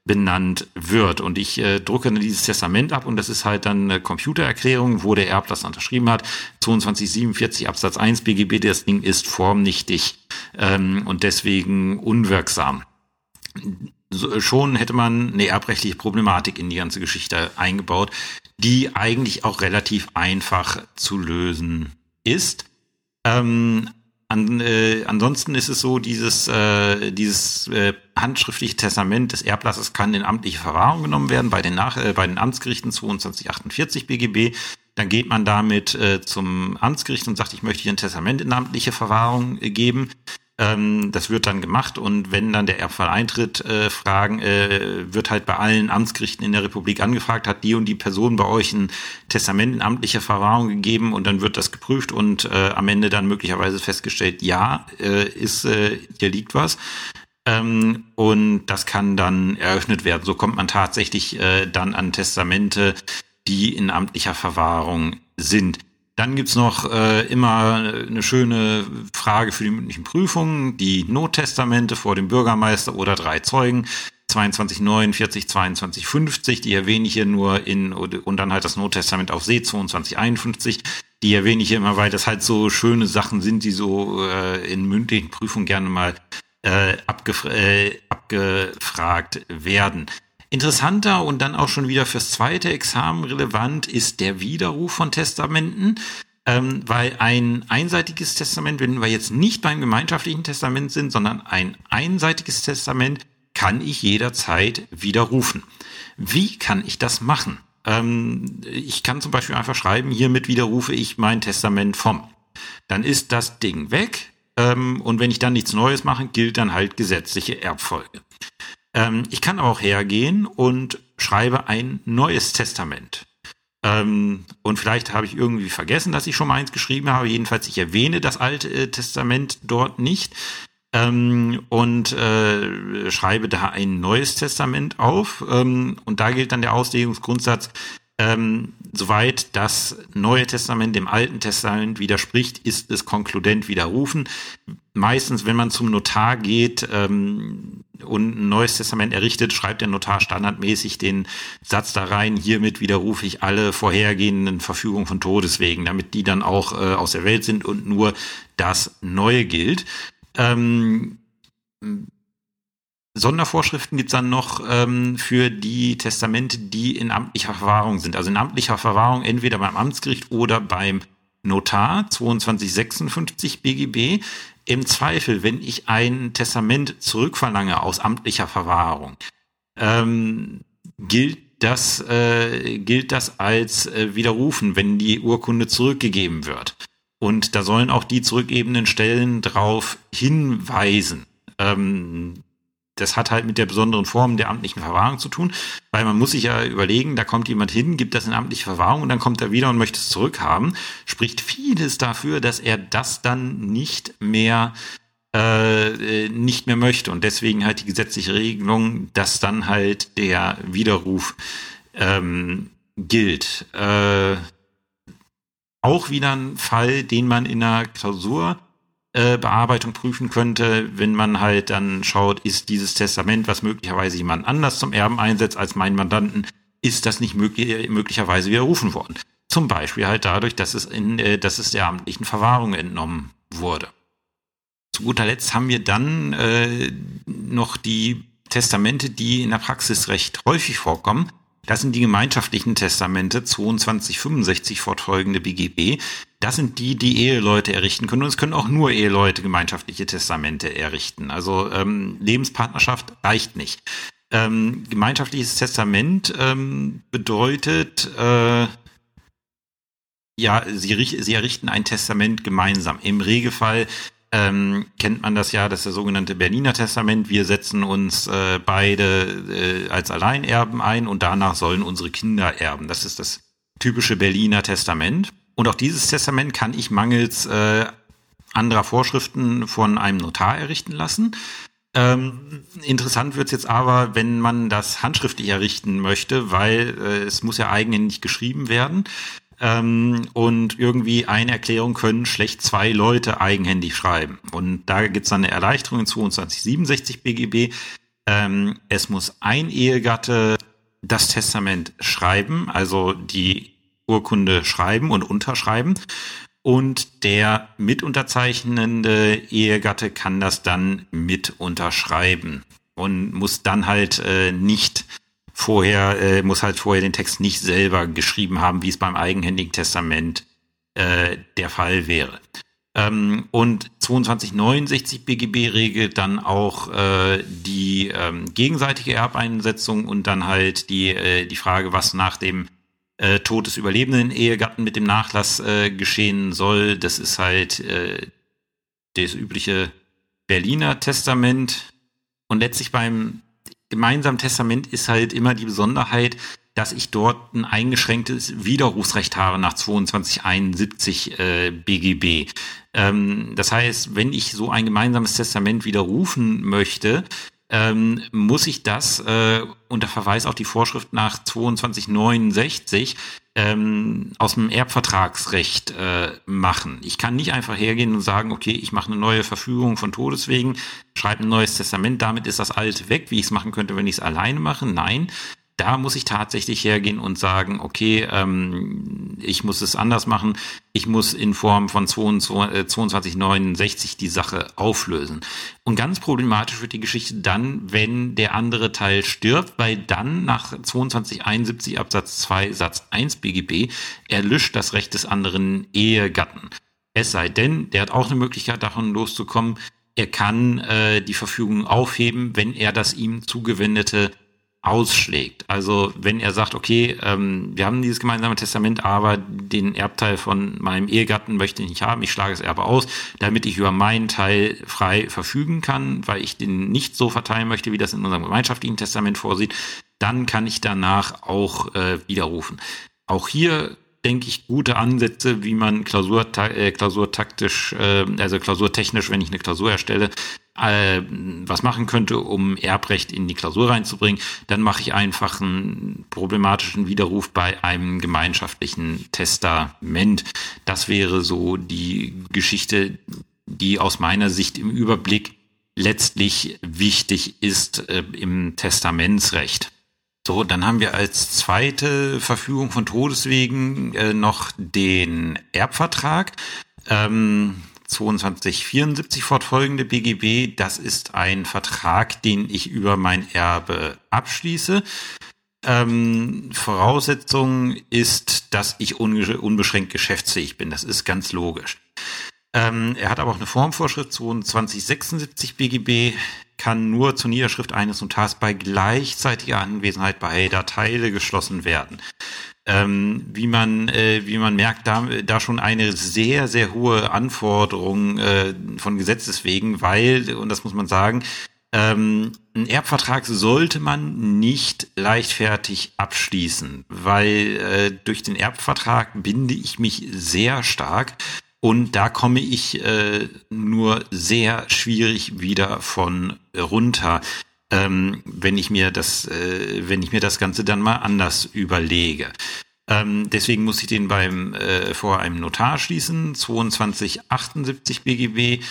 benannt wird. Und ich äh, drucke dieses Testament ab und das ist halt dann eine Computererklärung, wo der Erb das unterschrieben hat. 2247 Absatz 1 BGB, das Ding ist formnichtig ähm, und deswegen unwirksam. So, schon hätte man eine erbrechtliche Problematik in die ganze Geschichte eingebaut, die eigentlich auch relativ einfach zu lösen ist. Ähm, an, äh, ansonsten ist es so, dieses, äh, dieses äh, handschriftliche Testament des Erblassers kann in amtliche Verwahrung genommen werden bei den, Nach äh, bei den Amtsgerichten 2248 BGB. Dann geht man damit äh, zum Amtsgericht und sagt, ich möchte hier ein Testament in amtliche Verwahrung äh, geben. Ähm, das wird dann gemacht und wenn dann der Erbfall eintritt, äh, fragen, äh, wird halt bei allen Amtsgerichten in der Republik angefragt, hat die und die Person bei euch ein Testament in amtlicher Verwahrung gegeben und dann wird das geprüft und äh, am Ende dann möglicherweise festgestellt, ja, äh, ist, äh, hier liegt was. Ähm, und das kann dann eröffnet werden. So kommt man tatsächlich äh, dann an Testamente, die in amtlicher Verwahrung sind. Dann gibt's noch äh, immer eine schöne Frage für die mündlichen Prüfungen, die Nottestamente vor dem Bürgermeister oder drei Zeugen. 2249, 2250, die erwähne ich hier nur in, und dann halt das Nottestament auf See 2251, die erwähne ich hier immer, weil das halt so schöne Sachen sind, die so äh, in mündlichen Prüfungen gerne mal äh, abgef äh, abgefragt werden. Interessanter und dann auch schon wieder fürs zweite Examen relevant ist der Widerruf von Testamenten, ähm, weil ein einseitiges Testament, wenn wir jetzt nicht beim gemeinschaftlichen Testament sind, sondern ein einseitiges Testament, kann ich jederzeit widerrufen. Wie kann ich das machen? Ähm, ich kann zum Beispiel einfach schreiben, hiermit widerrufe ich mein Testament vom. Dann ist das Ding weg. Ähm, und wenn ich dann nichts Neues mache, gilt dann halt gesetzliche Erbfolge. Ähm, ich kann auch hergehen und schreibe ein neues Testament. Ähm, und vielleicht habe ich irgendwie vergessen, dass ich schon mal eins geschrieben habe. Jedenfalls, ich erwähne das alte äh, Testament dort nicht. Ähm, und äh, schreibe da ein neues Testament auf. Ähm, und da gilt dann der Auslegungsgrundsatz, ähm, soweit das Neue Testament dem Alten Testament widerspricht, ist es konkludent widerrufen. Meistens, wenn man zum Notar geht ähm, und ein Neues Testament errichtet, schreibt der Notar standardmäßig den Satz da rein, hiermit widerrufe ich alle vorhergehenden Verfügungen von Todeswegen, damit die dann auch äh, aus der Welt sind und nur das Neue gilt. Ähm, Sondervorschriften gibt's dann noch ähm, für die Testamente, die in amtlicher Verwahrung sind. Also in amtlicher Verwahrung entweder beim Amtsgericht oder beim Notar 2256 BGB. Im Zweifel, wenn ich ein Testament zurückverlange aus amtlicher Verwahrung, ähm, gilt das, äh, gilt das als äh, widerrufen, wenn die Urkunde zurückgegeben wird. Und da sollen auch die zurückgebenden Stellen darauf hinweisen. Ähm, das hat halt mit der besonderen Form der amtlichen Verwahrung zu tun, weil man muss sich ja überlegen, da kommt jemand hin, gibt das in amtliche Verwahrung und dann kommt er wieder und möchte es zurückhaben. Spricht vieles dafür, dass er das dann nicht mehr äh, nicht mehr möchte und deswegen halt die gesetzliche Regelung, dass dann halt der Widerruf ähm, gilt. Äh, auch wieder ein Fall, den man in einer Klausur äh, Bearbeitung prüfen könnte, wenn man halt dann schaut, ist dieses Testament, was möglicherweise jemand anders zum Erben einsetzt als meinen Mandanten, ist das nicht möglich, möglicherweise widerrufen worden. Zum Beispiel halt dadurch, dass es, in, äh, dass es der amtlichen Verwahrung entnommen wurde. Zu guter Letzt haben wir dann äh, noch die Testamente, die in der Praxis recht häufig vorkommen. Das sind die gemeinschaftlichen Testamente 2265 fortfolgende BGB. Das sind die, die Eheleute errichten können. Und es können auch nur Eheleute gemeinschaftliche Testamente errichten. Also ähm, Lebenspartnerschaft reicht nicht. Ähm, gemeinschaftliches Testament ähm, bedeutet, äh, ja, sie, sie errichten ein Testament gemeinsam. Im Regelfall ähm, kennt man das ja, das ist das sogenannte Berliner Testament. Wir setzen uns äh, beide äh, als Alleinerben ein und danach sollen unsere Kinder erben. Das ist das typische Berliner Testament. Und auch dieses Testament kann ich mangels äh, anderer Vorschriften von einem Notar errichten lassen. Ähm, interessant wird es jetzt aber, wenn man das handschriftlich errichten möchte, weil äh, es muss ja eigenhändig geschrieben werden. Ähm, und irgendwie eine Erklärung können schlecht zwei Leute eigenhändig schreiben. Und da gibt's dann eine Erleichterung in 2267 BGB. Ähm, es muss ein Ehegatte das Testament schreiben, also die Urkunde schreiben und unterschreiben. Und der mitunterzeichnende Ehegatte kann das dann mit unterschreiben und muss dann halt äh, nicht vorher, äh, muss halt vorher den Text nicht selber geschrieben haben, wie es beim eigenhändigen Testament äh, der Fall wäre. Ähm, und 2269 BGB regelt dann auch äh, die ähm, gegenseitige Erbeinsetzung und dann halt die, äh, die Frage, was nach dem äh, Tod des überlebenden Ehegatten mit dem Nachlass äh, geschehen soll. Das ist halt äh, das übliche Berliner Testament. Und letztlich beim gemeinsamen Testament ist halt immer die Besonderheit, dass ich dort ein eingeschränktes Widerrufsrecht habe nach 2271 äh, BGB. Ähm, das heißt, wenn ich so ein gemeinsames Testament widerrufen möchte, ähm, muss ich das äh, unter Verweis auf die Vorschrift nach 2269 ähm, aus dem Erbvertragsrecht äh, machen. Ich kann nicht einfach hergehen und sagen, okay, ich mache eine neue Verfügung von Todeswegen, schreibe ein neues Testament, damit ist das alte weg, wie ich es machen könnte, wenn ich es alleine mache. Nein, da muss ich tatsächlich hergehen und sagen, okay, ähm, ich muss es anders machen. Ich muss in Form von 2269 äh, die Sache auflösen. Und ganz problematisch wird die Geschichte dann, wenn der andere Teil stirbt, weil dann nach 2271 Absatz 2 Satz 1 BGB erlischt das Recht des anderen Ehegatten. Es sei denn, der hat auch eine Möglichkeit, davon loszukommen. Er kann äh, die Verfügung aufheben, wenn er das ihm zugewendete ausschlägt. Also wenn er sagt, okay, ähm, wir haben dieses gemeinsame Testament, aber den Erbteil von meinem Ehegatten möchte ich nicht haben, ich schlage das Erbe aus, damit ich über meinen Teil frei verfügen kann, weil ich den nicht so verteilen möchte, wie das in unserem gemeinschaftlichen Testament vorsieht, dann kann ich danach auch äh, widerrufen. Auch hier denke ich, gute Ansätze, wie man Klausur, äh, klausurtaktisch, äh, also klausurtechnisch, wenn ich eine Klausur erstelle, äh, was machen könnte, um Erbrecht in die Klausur reinzubringen, dann mache ich einfach einen problematischen Widerruf bei einem gemeinschaftlichen Testament. Das wäre so die Geschichte, die aus meiner Sicht im Überblick letztlich wichtig ist äh, im Testamentsrecht. So, dann haben wir als zweite Verfügung von Todeswegen äh, noch den Erbvertrag. Ähm, 2274 fortfolgende BGB, das ist ein Vertrag, den ich über mein Erbe abschließe. Ähm, Voraussetzung ist, dass ich unbeschränkt geschäftsfähig bin. Das ist ganz logisch. Ähm, er hat aber auch eine Formvorschrift 2276 BGB kann nur zur Niederschrift eines Notars bei gleichzeitiger Anwesenheit beider Teile geschlossen werden. Ähm, wie man äh, wie man merkt, da, da schon eine sehr sehr hohe Anforderung äh, von Gesetzes wegen, weil und das muss man sagen, ähm, ein Erbvertrag sollte man nicht leichtfertig abschließen, weil äh, durch den Erbvertrag binde ich mich sehr stark und da komme ich äh, nur sehr schwierig wieder von runter, ähm, wenn ich mir das, äh, wenn ich mir das Ganze dann mal anders überlege. Ähm, deswegen muss ich den beim äh, vor einem Notar schließen, 2278 BGB.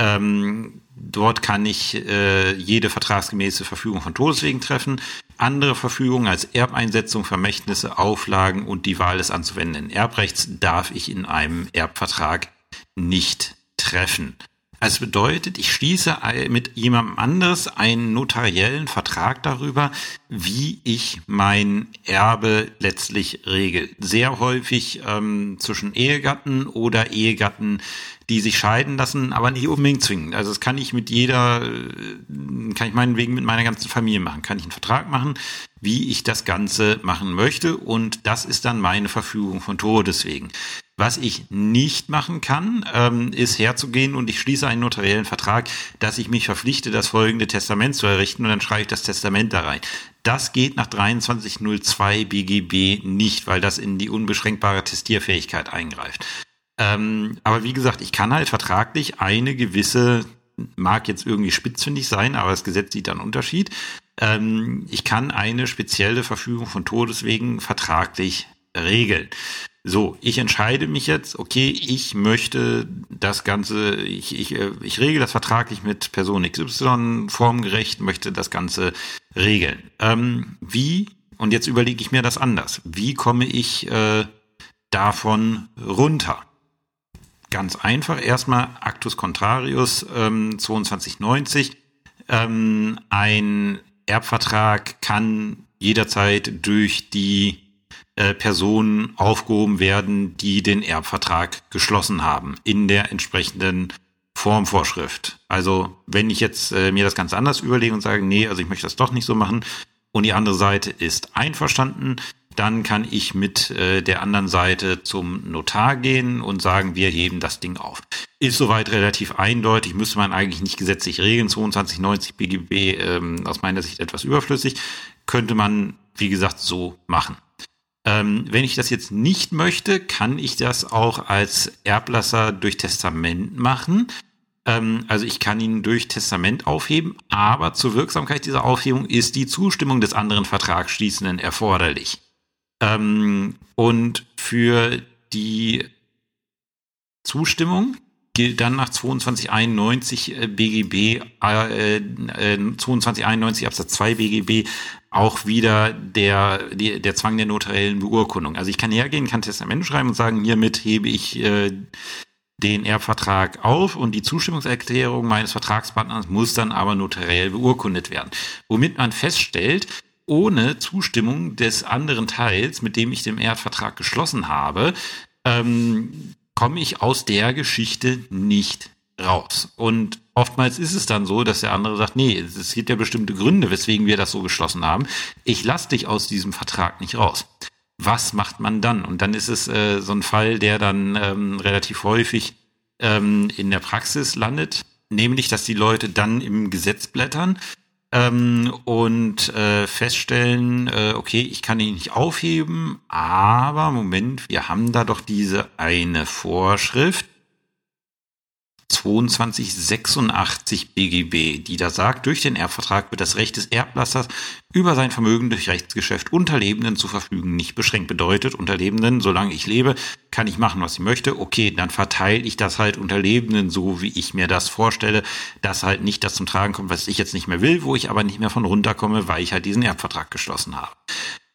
Ähm, dort kann ich äh, jede vertragsgemäße Verfügung von Todeswegen treffen andere Verfügungen als Erbeinsetzung, Vermächtnisse, Auflagen und die Wahl des anzuwendenden Erbrechts darf ich in einem Erbvertrag nicht treffen. Also bedeutet, ich schließe mit jemandem anderes einen notariellen Vertrag darüber, wie ich mein Erbe letztlich regel. Sehr häufig ähm, zwischen Ehegatten oder Ehegatten, die sich scheiden lassen, aber nicht unbedingt zwingend. Also das kann ich mit jeder, äh, kann ich meinetwegen mit meiner ganzen Familie machen. Kann ich einen Vertrag machen, wie ich das Ganze machen möchte und das ist dann meine Verfügung von Todeswegen. Was ich nicht machen kann, ähm, ist herzugehen und ich schließe einen notariellen Vertrag, dass ich mich verpflichte, das folgende Testament zu errichten und dann schreibe ich das Testament da rein. Das geht nach 2302 BGB nicht, weil das in die unbeschränkbare Testierfähigkeit eingreift. Ähm, aber wie gesagt, ich kann halt vertraglich eine gewisse, mag jetzt irgendwie spitzfindig sein, aber das Gesetz sieht dann Unterschied. Ähm, ich kann eine spezielle Verfügung von Todeswegen vertraglich regeln. So, ich entscheide mich jetzt, okay, ich möchte das Ganze, ich, ich, äh, ich regel das vertraglich mit Person XY, formgerecht, möchte das Ganze regeln. Ähm, wie, und jetzt überlege ich mir das anders, wie komme ich äh, davon runter? Ganz einfach, erstmal Actus Contrarius ähm, 2290. Ähm, ein Erbvertrag kann jederzeit durch die äh, Personen aufgehoben werden, die den Erbvertrag geschlossen haben in der entsprechenden Formvorschrift. Also wenn ich jetzt äh, mir das ganz anders überlege und sage, nee, also ich möchte das doch nicht so machen und die andere Seite ist einverstanden, dann kann ich mit äh, der anderen Seite zum Notar gehen und sagen, wir heben das Ding auf. Ist soweit relativ eindeutig, müsste man eigentlich nicht gesetzlich regeln. 2290 BGB ähm, aus meiner Sicht etwas überflüssig. Könnte man, wie gesagt, so machen. Ähm, wenn ich das jetzt nicht möchte, kann ich das auch als Erblasser durch Testament machen. Ähm, also ich kann ihn durch Testament aufheben, aber zur Wirksamkeit dieser Aufhebung ist die Zustimmung des anderen Vertragsschließenden erforderlich. Ähm, und für die Zustimmung gilt dann nach 2291 BGB, äh, äh, 2291 Absatz 2 BGB auch wieder der, die, der Zwang der notariellen Beurkundung. Also ich kann hergehen, kann Testament schreiben und sagen, hiermit hebe ich äh, den Erbvertrag auf und die Zustimmungserklärung meines Vertragspartners muss dann aber notariell beurkundet werden. Womit man feststellt, ohne Zustimmung des anderen Teils, mit dem ich den Erbvertrag geschlossen habe, ähm, komme ich aus der Geschichte nicht raus. Und oftmals ist es dann so, dass der andere sagt, nee, es gibt ja bestimmte Gründe, weswegen wir das so geschlossen haben. Ich lasse dich aus diesem Vertrag nicht raus. Was macht man dann? Und dann ist es äh, so ein Fall, der dann ähm, relativ häufig ähm, in der Praxis landet, nämlich dass die Leute dann im Gesetz blättern ähm, und äh, feststellen, äh, okay, ich kann ihn nicht aufheben, aber Moment, wir haben da doch diese eine Vorschrift, 2286 BGB, die da sagt, durch den Erbvertrag wird das Recht des Erblassers über sein Vermögen durch Rechtsgeschäft Unterlebenden zu verfügen nicht beschränkt. Bedeutet, Unterlebenden, solange ich lebe, kann ich machen, was ich möchte. Okay, dann verteile ich das halt Unterlebenden so, wie ich mir das vorstelle, dass halt nicht das zum Tragen kommt, was ich jetzt nicht mehr will, wo ich aber nicht mehr von runterkomme, weil ich halt diesen Erbvertrag geschlossen habe.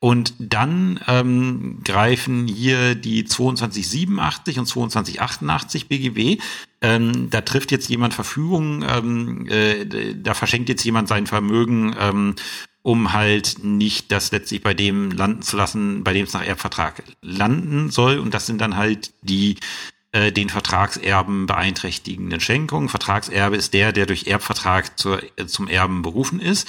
Und dann ähm, greifen hier die 2287 und 2288 BGB. Ähm, da trifft jetzt jemand Verfügung, ähm, äh, da verschenkt jetzt jemand sein Vermögen, ähm, um halt nicht das letztlich bei dem landen zu lassen, bei dem es nach Erbvertrag landen soll. Und das sind dann halt die äh, den Vertragserben beeinträchtigenden Schenkungen. Vertragserbe ist der, der durch Erbvertrag zur, zum Erben berufen ist.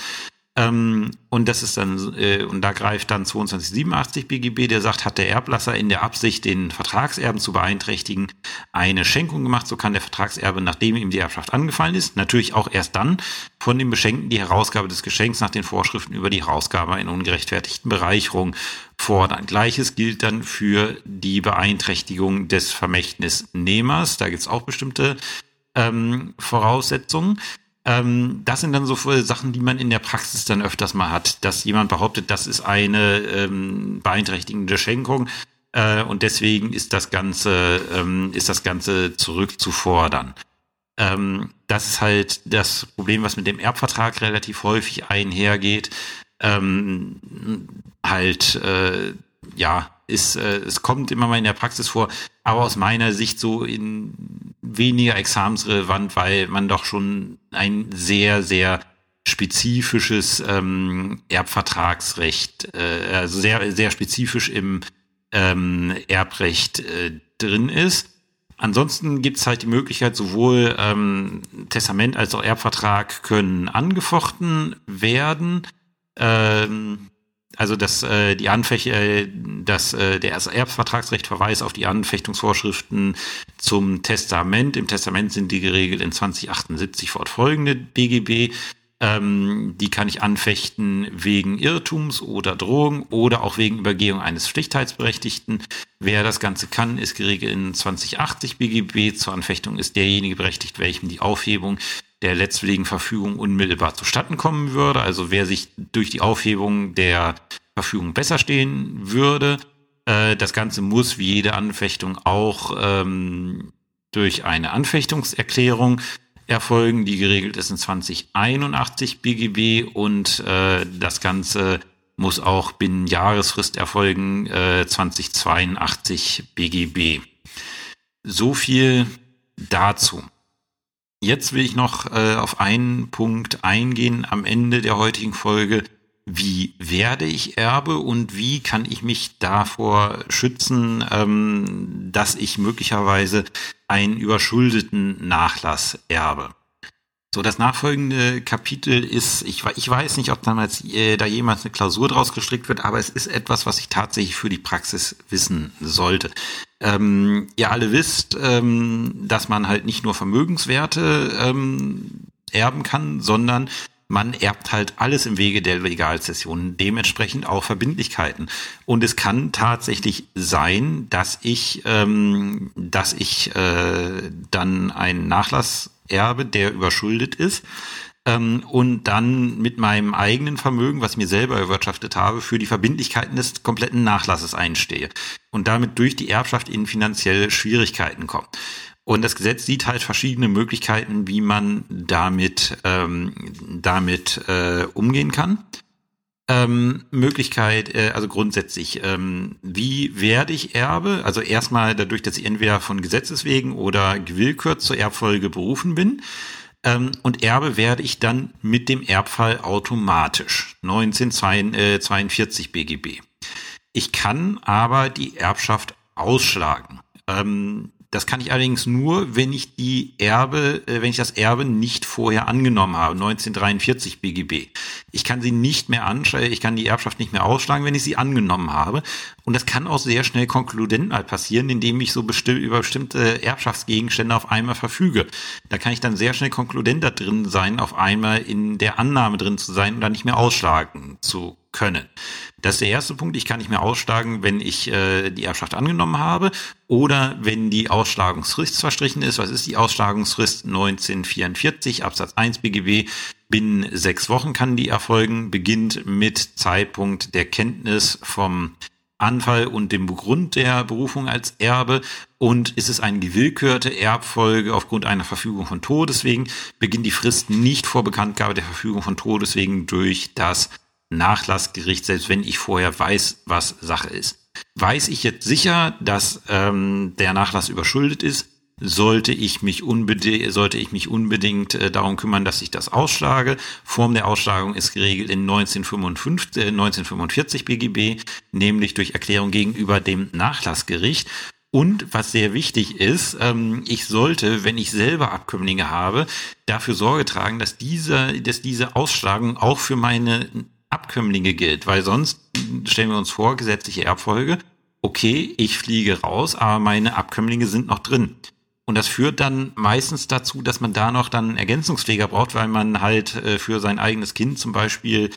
Ähm, und das ist dann, äh, und da greift dann 2287 BGB, der sagt, hat der Erblasser in der Absicht, den Vertragserben zu beeinträchtigen, eine Schenkung gemacht, so kann der Vertragserbe, nachdem ihm die Erbschaft angefallen ist, natürlich auch erst dann von dem Beschenkten die Herausgabe des Geschenks nach den Vorschriften über die Herausgabe in ungerechtfertigten Bereicherung fordern. Gleiches gilt dann für die Beeinträchtigung des Vermächtnisnehmers. Da gibt es auch bestimmte ähm, Voraussetzungen. Ähm, das sind dann so Sachen, die man in der Praxis dann öfters mal hat, dass jemand behauptet, das ist eine ähm, beeinträchtigende Schenkung äh, und deswegen ist das Ganze, ähm, ist das Ganze zurückzufordern. Ähm, das ist halt das Problem, was mit dem Erbvertrag relativ häufig einhergeht. Ähm, halt, äh, ja, ist, äh, es kommt immer mal in der Praxis vor, aber aus meiner Sicht so in weniger examensrelevant, weil man doch schon ein sehr, sehr spezifisches ähm, Erbvertragsrecht, äh, also sehr, sehr spezifisch im ähm, Erbrecht äh, drin ist. Ansonsten gibt es halt die Möglichkeit, sowohl ähm, Testament als auch Erbvertrag können angefochten werden. Ähm, also dass äh, die Anfech äh, dass äh, der Erbvertragsrecht verweist auf die Anfechtungsvorschriften zum Testament. Im Testament sind die geregelt in 2078 fortfolgende BGB. Ähm, die kann ich anfechten wegen Irrtums oder Drohung oder auch wegen Übergehung eines Pflichtheitsberechtigten. Wer das Ganze kann, ist geregelt in 2080 BGB. Zur Anfechtung ist derjenige berechtigt, welchem die Aufhebung der letztwilligen Verfügung unmittelbar zustatten kommen würde. Also wer sich durch die Aufhebung der Verfügung besser stehen würde. Äh, das Ganze muss wie jede Anfechtung auch ähm, durch eine Anfechtungserklärung erfolgen, die geregelt ist in 2081 BGB und äh, das Ganze muss auch binnen Jahresfrist erfolgen, äh, 2082 BGB. So viel dazu. Jetzt will ich noch äh, auf einen Punkt eingehen am Ende der heutigen Folge, wie werde ich Erbe und wie kann ich mich davor schützen, ähm, dass ich möglicherweise einen überschuldeten Nachlass erbe. So, das nachfolgende Kapitel ist, ich, ich weiß nicht, ob damals äh, da jemals eine Klausur draus gestrickt wird, aber es ist etwas, was ich tatsächlich für die Praxis wissen sollte. Ähm, ihr alle wisst, ähm, dass man halt nicht nur Vermögenswerte ähm, erben kann, sondern man erbt halt alles im Wege der Legalzession, dementsprechend auch Verbindlichkeiten. Und es kann tatsächlich sein, dass ich, ähm, dass ich äh, dann einen Nachlass erbe, der überschuldet ist ähm, und dann mit meinem eigenen Vermögen, was mir selber erwirtschaftet habe, für die Verbindlichkeiten des kompletten Nachlasses einstehe und damit durch die Erbschaft in finanzielle Schwierigkeiten komme. Und das Gesetz sieht halt verschiedene Möglichkeiten, wie man damit, ähm, damit äh, umgehen kann. Ähm, Möglichkeit, äh, also grundsätzlich, ähm, wie werde ich Erbe? Also erstmal dadurch, dass ich entweder von Gesetzes wegen oder gewillkürzt zur Erbfolge berufen bin. Ähm, und Erbe werde ich dann mit dem Erbfall automatisch. 1942 BGB. Ich kann aber die Erbschaft ausschlagen. Ähm, das kann ich allerdings nur, wenn ich die Erbe, äh, wenn ich das Erbe nicht vorher angenommen habe, 1943 BGB. Ich kann sie nicht mehr anschreiben, ich kann die Erbschaft nicht mehr ausschlagen, wenn ich sie angenommen habe. Und das kann auch sehr schnell konkludent mal passieren, indem ich so bestimm über bestimmte Erbschaftsgegenstände auf einmal verfüge. Da kann ich dann sehr schnell konkludenter drin sein, auf einmal in der Annahme drin zu sein und dann nicht mehr ausschlagen zu können. Das ist der erste Punkt. Ich kann nicht mehr ausschlagen, wenn ich äh, die Erbschaft angenommen habe oder wenn die Ausschlagungsfrist verstrichen ist. Was ist die Ausschlagungsfrist? 1944 Absatz 1 BGB. Binnen sechs Wochen kann die erfolgen, beginnt mit Zeitpunkt der Kenntnis vom Anfall und dem Grund der Berufung als Erbe und ist es eine gewillkürte Erbfolge aufgrund einer Verfügung von Todeswegen, beginnt die Frist nicht vor Bekanntgabe der Verfügung von Todeswegen durch das Nachlassgericht, selbst wenn ich vorher weiß, was Sache ist. Weiß ich jetzt sicher, dass ähm, der Nachlass überschuldet ist, sollte ich mich unbedingt, sollte ich mich unbedingt äh, darum kümmern, dass ich das ausschlage. Form der Ausschlagung ist geregelt in 1955, äh, 1945 BGB, nämlich durch Erklärung gegenüber dem Nachlassgericht. Und was sehr wichtig ist, ähm, ich sollte, wenn ich selber Abkömmlinge habe, dafür Sorge tragen, dass diese, dass diese Ausschlagung auch für meine Abkömmlinge gilt, weil sonst stellen wir uns vor, gesetzliche Erbfolge, okay, ich fliege raus, aber meine Abkömmlinge sind noch drin. Und das führt dann meistens dazu, dass man da noch dann Ergänzungspfleger braucht, weil man halt äh, für sein eigenes Kind zum Beispiel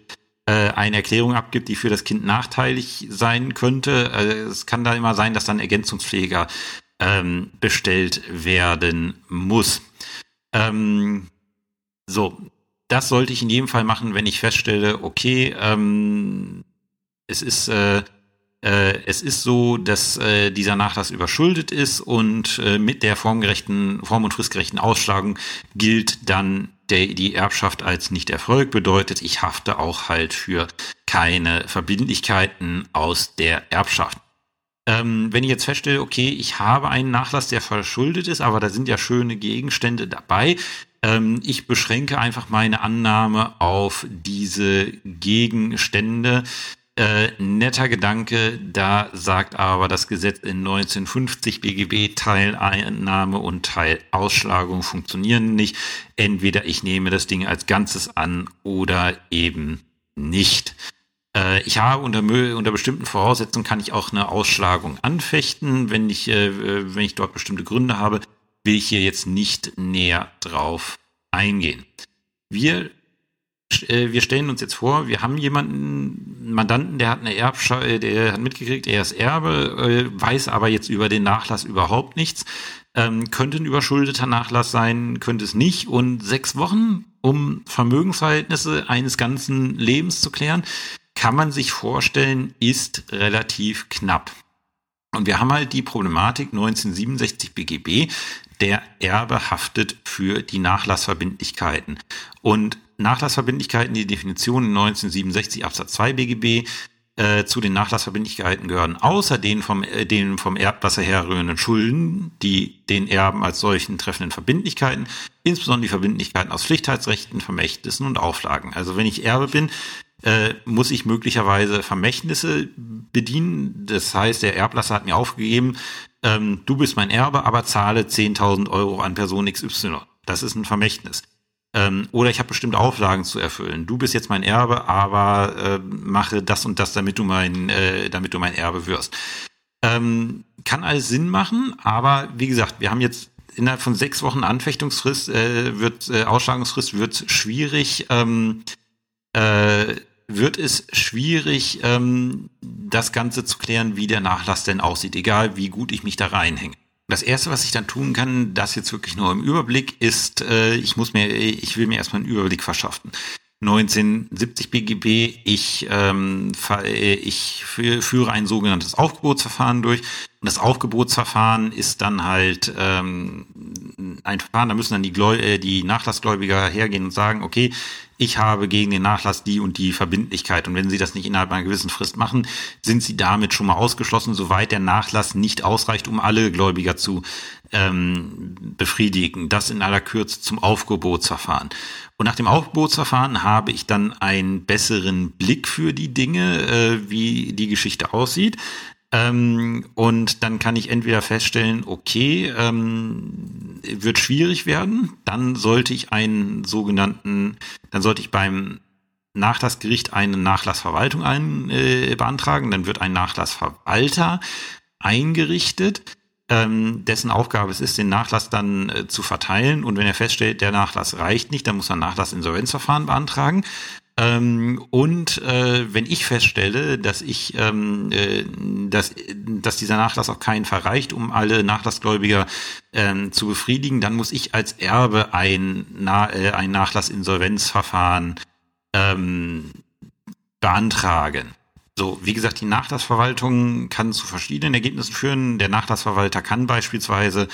äh, eine Erklärung abgibt, die für das Kind nachteilig sein könnte. Äh, es kann da immer sein, dass dann Ergänzungspfleger ähm, bestellt werden muss. Ähm, so, das sollte ich in jedem Fall machen, wenn ich feststelle, okay, ähm, es ist äh, äh, es ist so, dass äh, dieser Nachlass überschuldet ist und äh, mit der formgerechten, form- und fristgerechten Ausschlagung gilt dann der, die Erbschaft als nicht Erfolg bedeutet, ich hafte auch halt für keine Verbindlichkeiten aus der Erbschaft. Ähm, wenn ich jetzt feststelle, okay, ich habe einen Nachlass, der verschuldet ist, aber da sind ja schöne Gegenstände dabei, ähm, ich beschränke einfach meine Annahme auf diese Gegenstände. Äh, netter Gedanke, da sagt aber das Gesetz in 1950 BGB Teileinnahme und Teilausschlagung funktionieren nicht. Entweder ich nehme das Ding als Ganzes an oder eben nicht. Äh, ich habe unter, unter bestimmten Voraussetzungen kann ich auch eine Ausschlagung anfechten, wenn ich, äh, wenn ich dort bestimmte Gründe habe will ich hier jetzt nicht näher drauf eingehen. Wir äh, wir stellen uns jetzt vor, wir haben jemanden, einen Mandanten, der hat eine Erbsche äh, der hat mitgekriegt, er ist Erbe, äh, weiß aber jetzt über den Nachlass überhaupt nichts. Ähm, könnte ein überschuldeter Nachlass sein, könnte es nicht. Und sechs Wochen, um Vermögensverhältnisse eines ganzen Lebens zu klären, kann man sich vorstellen, ist relativ knapp. Und wir haben halt die Problematik 1967 BGB, der Erbe haftet für die Nachlassverbindlichkeiten. Und Nachlassverbindlichkeiten, die Definition 1967 Absatz 2 BGB, äh, zu den Nachlassverbindlichkeiten gehören außer den vom, äh, den vom Erblasser herrührenden Schulden, die den Erben als solchen treffenden Verbindlichkeiten, insbesondere die Verbindlichkeiten aus Pflichtheitsrechten, Vermächtnissen und Auflagen. Also wenn ich Erbe bin, äh, muss ich möglicherweise Vermächtnisse bedienen. Das heißt, der Erblasser hat mir aufgegeben, ähm, du bist mein Erbe, aber zahle 10.000 Euro an Person XY. Das ist ein Vermächtnis. Ähm, oder ich habe bestimmte Auflagen zu erfüllen. Du bist jetzt mein Erbe, aber äh, mache das und das, damit du mein, äh, damit du mein Erbe wirst. Ähm, kann alles Sinn machen, aber wie gesagt, wir haben jetzt innerhalb von sechs Wochen Anfechtungsfrist, äh, wird äh, Ausschlagungsfrist wird schwierig, ähm, äh, wird es schwierig, ähm, das Ganze zu klären, wie der Nachlass denn aussieht, egal wie gut ich mich da reinhänge. Das erste, was ich dann tun kann, das jetzt wirklich nur im Überblick, ist, äh, ich muss mir, ich will mir erstmal einen Überblick verschaffen. 1970 BGB, ich, ähm, ich führe ein sogenanntes Aufgebotsverfahren durch. Und das Aufgebotsverfahren ist dann halt ähm, ein Verfahren, da müssen dann die, Gläu äh, die Nachlassgläubiger hergehen und sagen, okay, ich habe gegen den Nachlass die und die Verbindlichkeit. Und wenn Sie das nicht innerhalb einer gewissen Frist machen, sind Sie damit schon mal ausgeschlossen, soweit der Nachlass nicht ausreicht, um alle Gläubiger zu ähm, befriedigen. Das in aller Kürze zum Aufgebotsverfahren. Und nach dem Aufgebotsverfahren habe ich dann einen besseren Blick für die Dinge, äh, wie die Geschichte aussieht. Ähm, und dann kann ich entweder feststellen, okay, ähm, wird schwierig werden, dann sollte ich einen sogenannten, dann sollte ich beim Nachlassgericht eine Nachlassverwaltung ein, äh, beantragen, dann wird ein Nachlassverwalter eingerichtet, ähm, dessen Aufgabe es ist, den Nachlass dann äh, zu verteilen. Und wenn er feststellt, der Nachlass reicht nicht, dann muss er ein Nachlassinsolvenzverfahren beantragen ähm, und äh, wenn ich feststelle, dass ich, ähm, äh, dass, dass dieser Nachlass auch keinen verreicht, um alle Nachlassgläubiger ähm, zu befriedigen, dann muss ich als Erbe ein, Na äh, ein Nachlassinsolvenzverfahren ähm, beantragen. So, wie gesagt, die Nachlassverwaltung kann zu verschiedenen Ergebnissen führen. Der Nachlassverwalter kann beispielsweise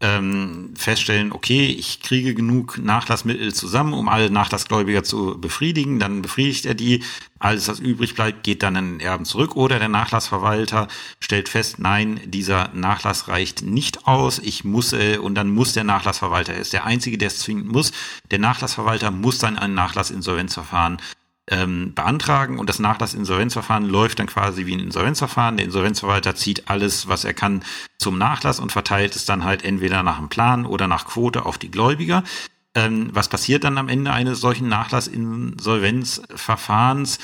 ähm, feststellen, okay, ich kriege genug Nachlassmittel zusammen, um alle Nachlassgläubiger zu befriedigen, dann befriedigt er die, alles was übrig bleibt, geht dann an den Erben zurück. Oder der Nachlassverwalter stellt fest, nein, dieser Nachlass reicht nicht aus, ich muss, äh, und dann muss der Nachlassverwalter, er ist der Einzige, der es zwingend muss, der Nachlassverwalter muss dann ein Nachlassinsolvenzverfahren ähm, beantragen und das Nachlassinsolvenzverfahren läuft dann quasi wie ein Insolvenzverfahren. Der Insolvenzverwalter zieht alles, was er kann, zum Nachlass und verteilt es dann halt entweder nach einem Plan oder nach Quote auf die Gläubiger. Ähm, was passiert dann am Ende eines solchen Nachlassinsolvenzverfahrens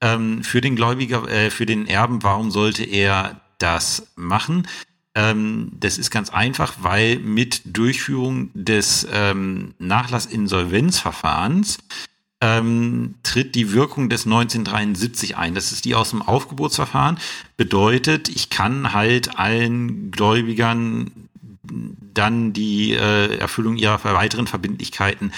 ähm, für den Gläubiger, äh, für den Erben? Warum sollte er das machen? Ähm, das ist ganz einfach, weil mit Durchführung des ähm, Nachlassinsolvenzverfahrens ähm, tritt die Wirkung des 1973 ein. Das ist die aus dem Aufgebotsverfahren. Bedeutet, ich kann halt allen Gläubigern dann die äh, Erfüllung ihrer weiteren Verbindlichkeiten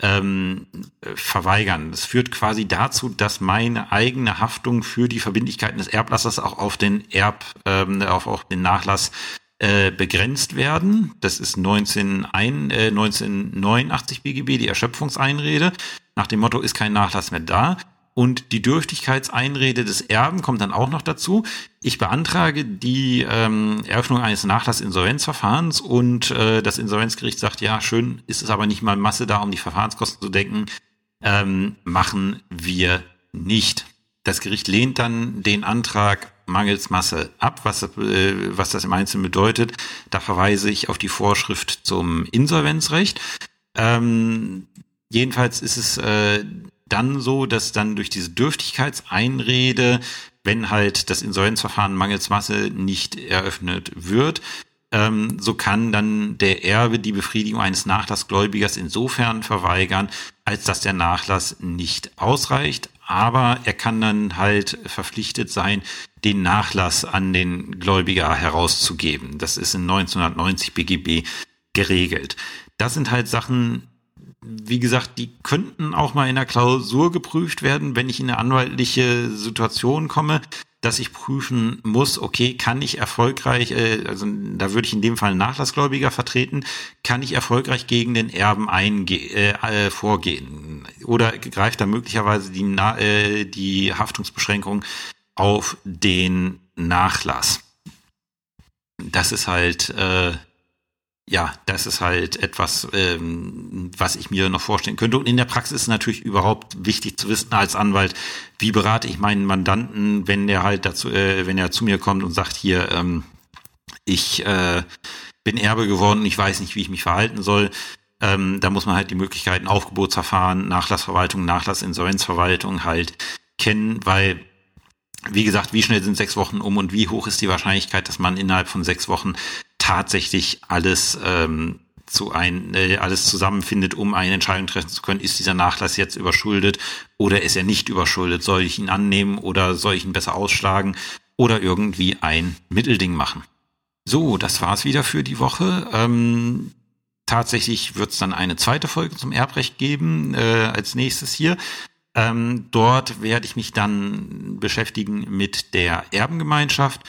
ähm, verweigern. Das führt quasi dazu, dass meine eigene Haftung für die Verbindlichkeiten des Erblassers auch auf den Erb, ähm, auf, auf den Nachlass äh, begrenzt werden. Das ist 19, ein, äh, 1989 BGB, die Erschöpfungseinrede. Nach dem Motto ist kein Nachlass mehr da. Und die Dürftigkeitseinrede des Erben kommt dann auch noch dazu. Ich beantrage die ähm, Eröffnung eines Nachlassinsolvenzverfahrens und äh, das Insolvenzgericht sagt, ja, schön, ist es aber nicht mal Masse da, um die Verfahrenskosten zu decken. Ähm, machen wir nicht. Das Gericht lehnt dann den Antrag mangels Masse ab, was, äh, was das im Einzelnen bedeutet. Da verweise ich auf die Vorschrift zum Insolvenzrecht. Ähm, Jedenfalls ist es äh, dann so, dass dann durch diese Dürftigkeitseinrede, wenn halt das Insolvenzverfahren mangels Masse nicht eröffnet wird, ähm, so kann dann der Erbe die Befriedigung eines Nachlassgläubigers insofern verweigern, als dass der Nachlass nicht ausreicht. Aber er kann dann halt verpflichtet sein, den Nachlass an den Gläubiger herauszugeben. Das ist in 1990 BGB geregelt. Das sind halt Sachen, wie gesagt, die könnten auch mal in der Klausur geprüft werden, wenn ich in eine anwaltliche Situation komme, dass ich prüfen muss, okay, kann ich erfolgreich, äh, also da würde ich in dem Fall einen Nachlassgläubiger vertreten, kann ich erfolgreich gegen den Erben einge äh, äh, vorgehen? Oder greift da möglicherweise die, Na äh, die Haftungsbeschränkung auf den Nachlass? Das ist halt äh, ja, das ist halt etwas, ähm, was ich mir noch vorstellen könnte. Und in der Praxis ist natürlich überhaupt wichtig zu wissen als Anwalt, wie berate ich meinen Mandanten, wenn der halt dazu, äh, wenn er zu mir kommt und sagt hier, ähm, ich äh, bin Erbe geworden und ich weiß nicht, wie ich mich verhalten soll. Ähm, da muss man halt die Möglichkeiten Aufgebotsverfahren, Nachlassverwaltung, Nachlassinsolvenzverwaltung halt kennen, weil wie gesagt, wie schnell sind sechs Wochen um und wie hoch ist die Wahrscheinlichkeit, dass man innerhalb von sechs Wochen tatsächlich alles ähm, zu ein, äh, alles zusammenfindet, um eine Entscheidung treffen zu können, ist dieser Nachlass jetzt überschuldet oder ist er nicht überschuldet? Soll ich ihn annehmen oder soll ich ihn besser ausschlagen oder irgendwie ein Mittelding machen? So, das war's wieder für die Woche. Ähm, tatsächlich wird es dann eine zweite Folge zum Erbrecht geben, äh, als nächstes hier. Ähm, dort werde ich mich dann beschäftigen mit der Erbengemeinschaft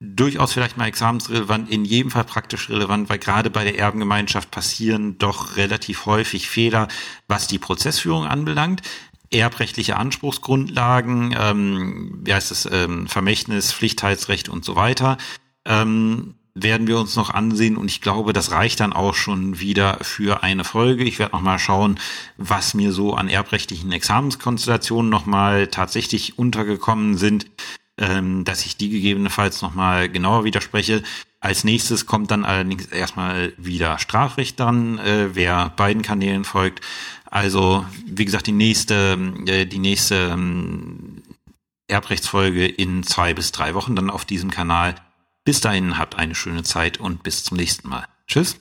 durchaus vielleicht mal examensrelevant, in jedem Fall praktisch relevant, weil gerade bei der Erbengemeinschaft passieren doch relativ häufig Fehler, was die Prozessführung anbelangt. Erbrechtliche Anspruchsgrundlagen, ähm, wie heißt es, ähm, Vermächtnis, Pflichtheitsrecht und so weiter, ähm, werden wir uns noch ansehen und ich glaube, das reicht dann auch schon wieder für eine Folge. Ich werde noch mal schauen, was mir so an erbrechtlichen Examenskonstellationen noch mal tatsächlich untergekommen sind ähm, dass ich die gegebenenfalls nochmal genauer widerspreche. Als nächstes kommt dann allerdings erstmal wieder Strafrecht dran, äh, wer beiden Kanälen folgt. Also, wie gesagt, die nächste, äh, die nächste ähm, Erbrechtsfolge in zwei bis drei Wochen dann auf diesem Kanal. Bis dahin habt eine schöne Zeit und bis zum nächsten Mal. Tschüss.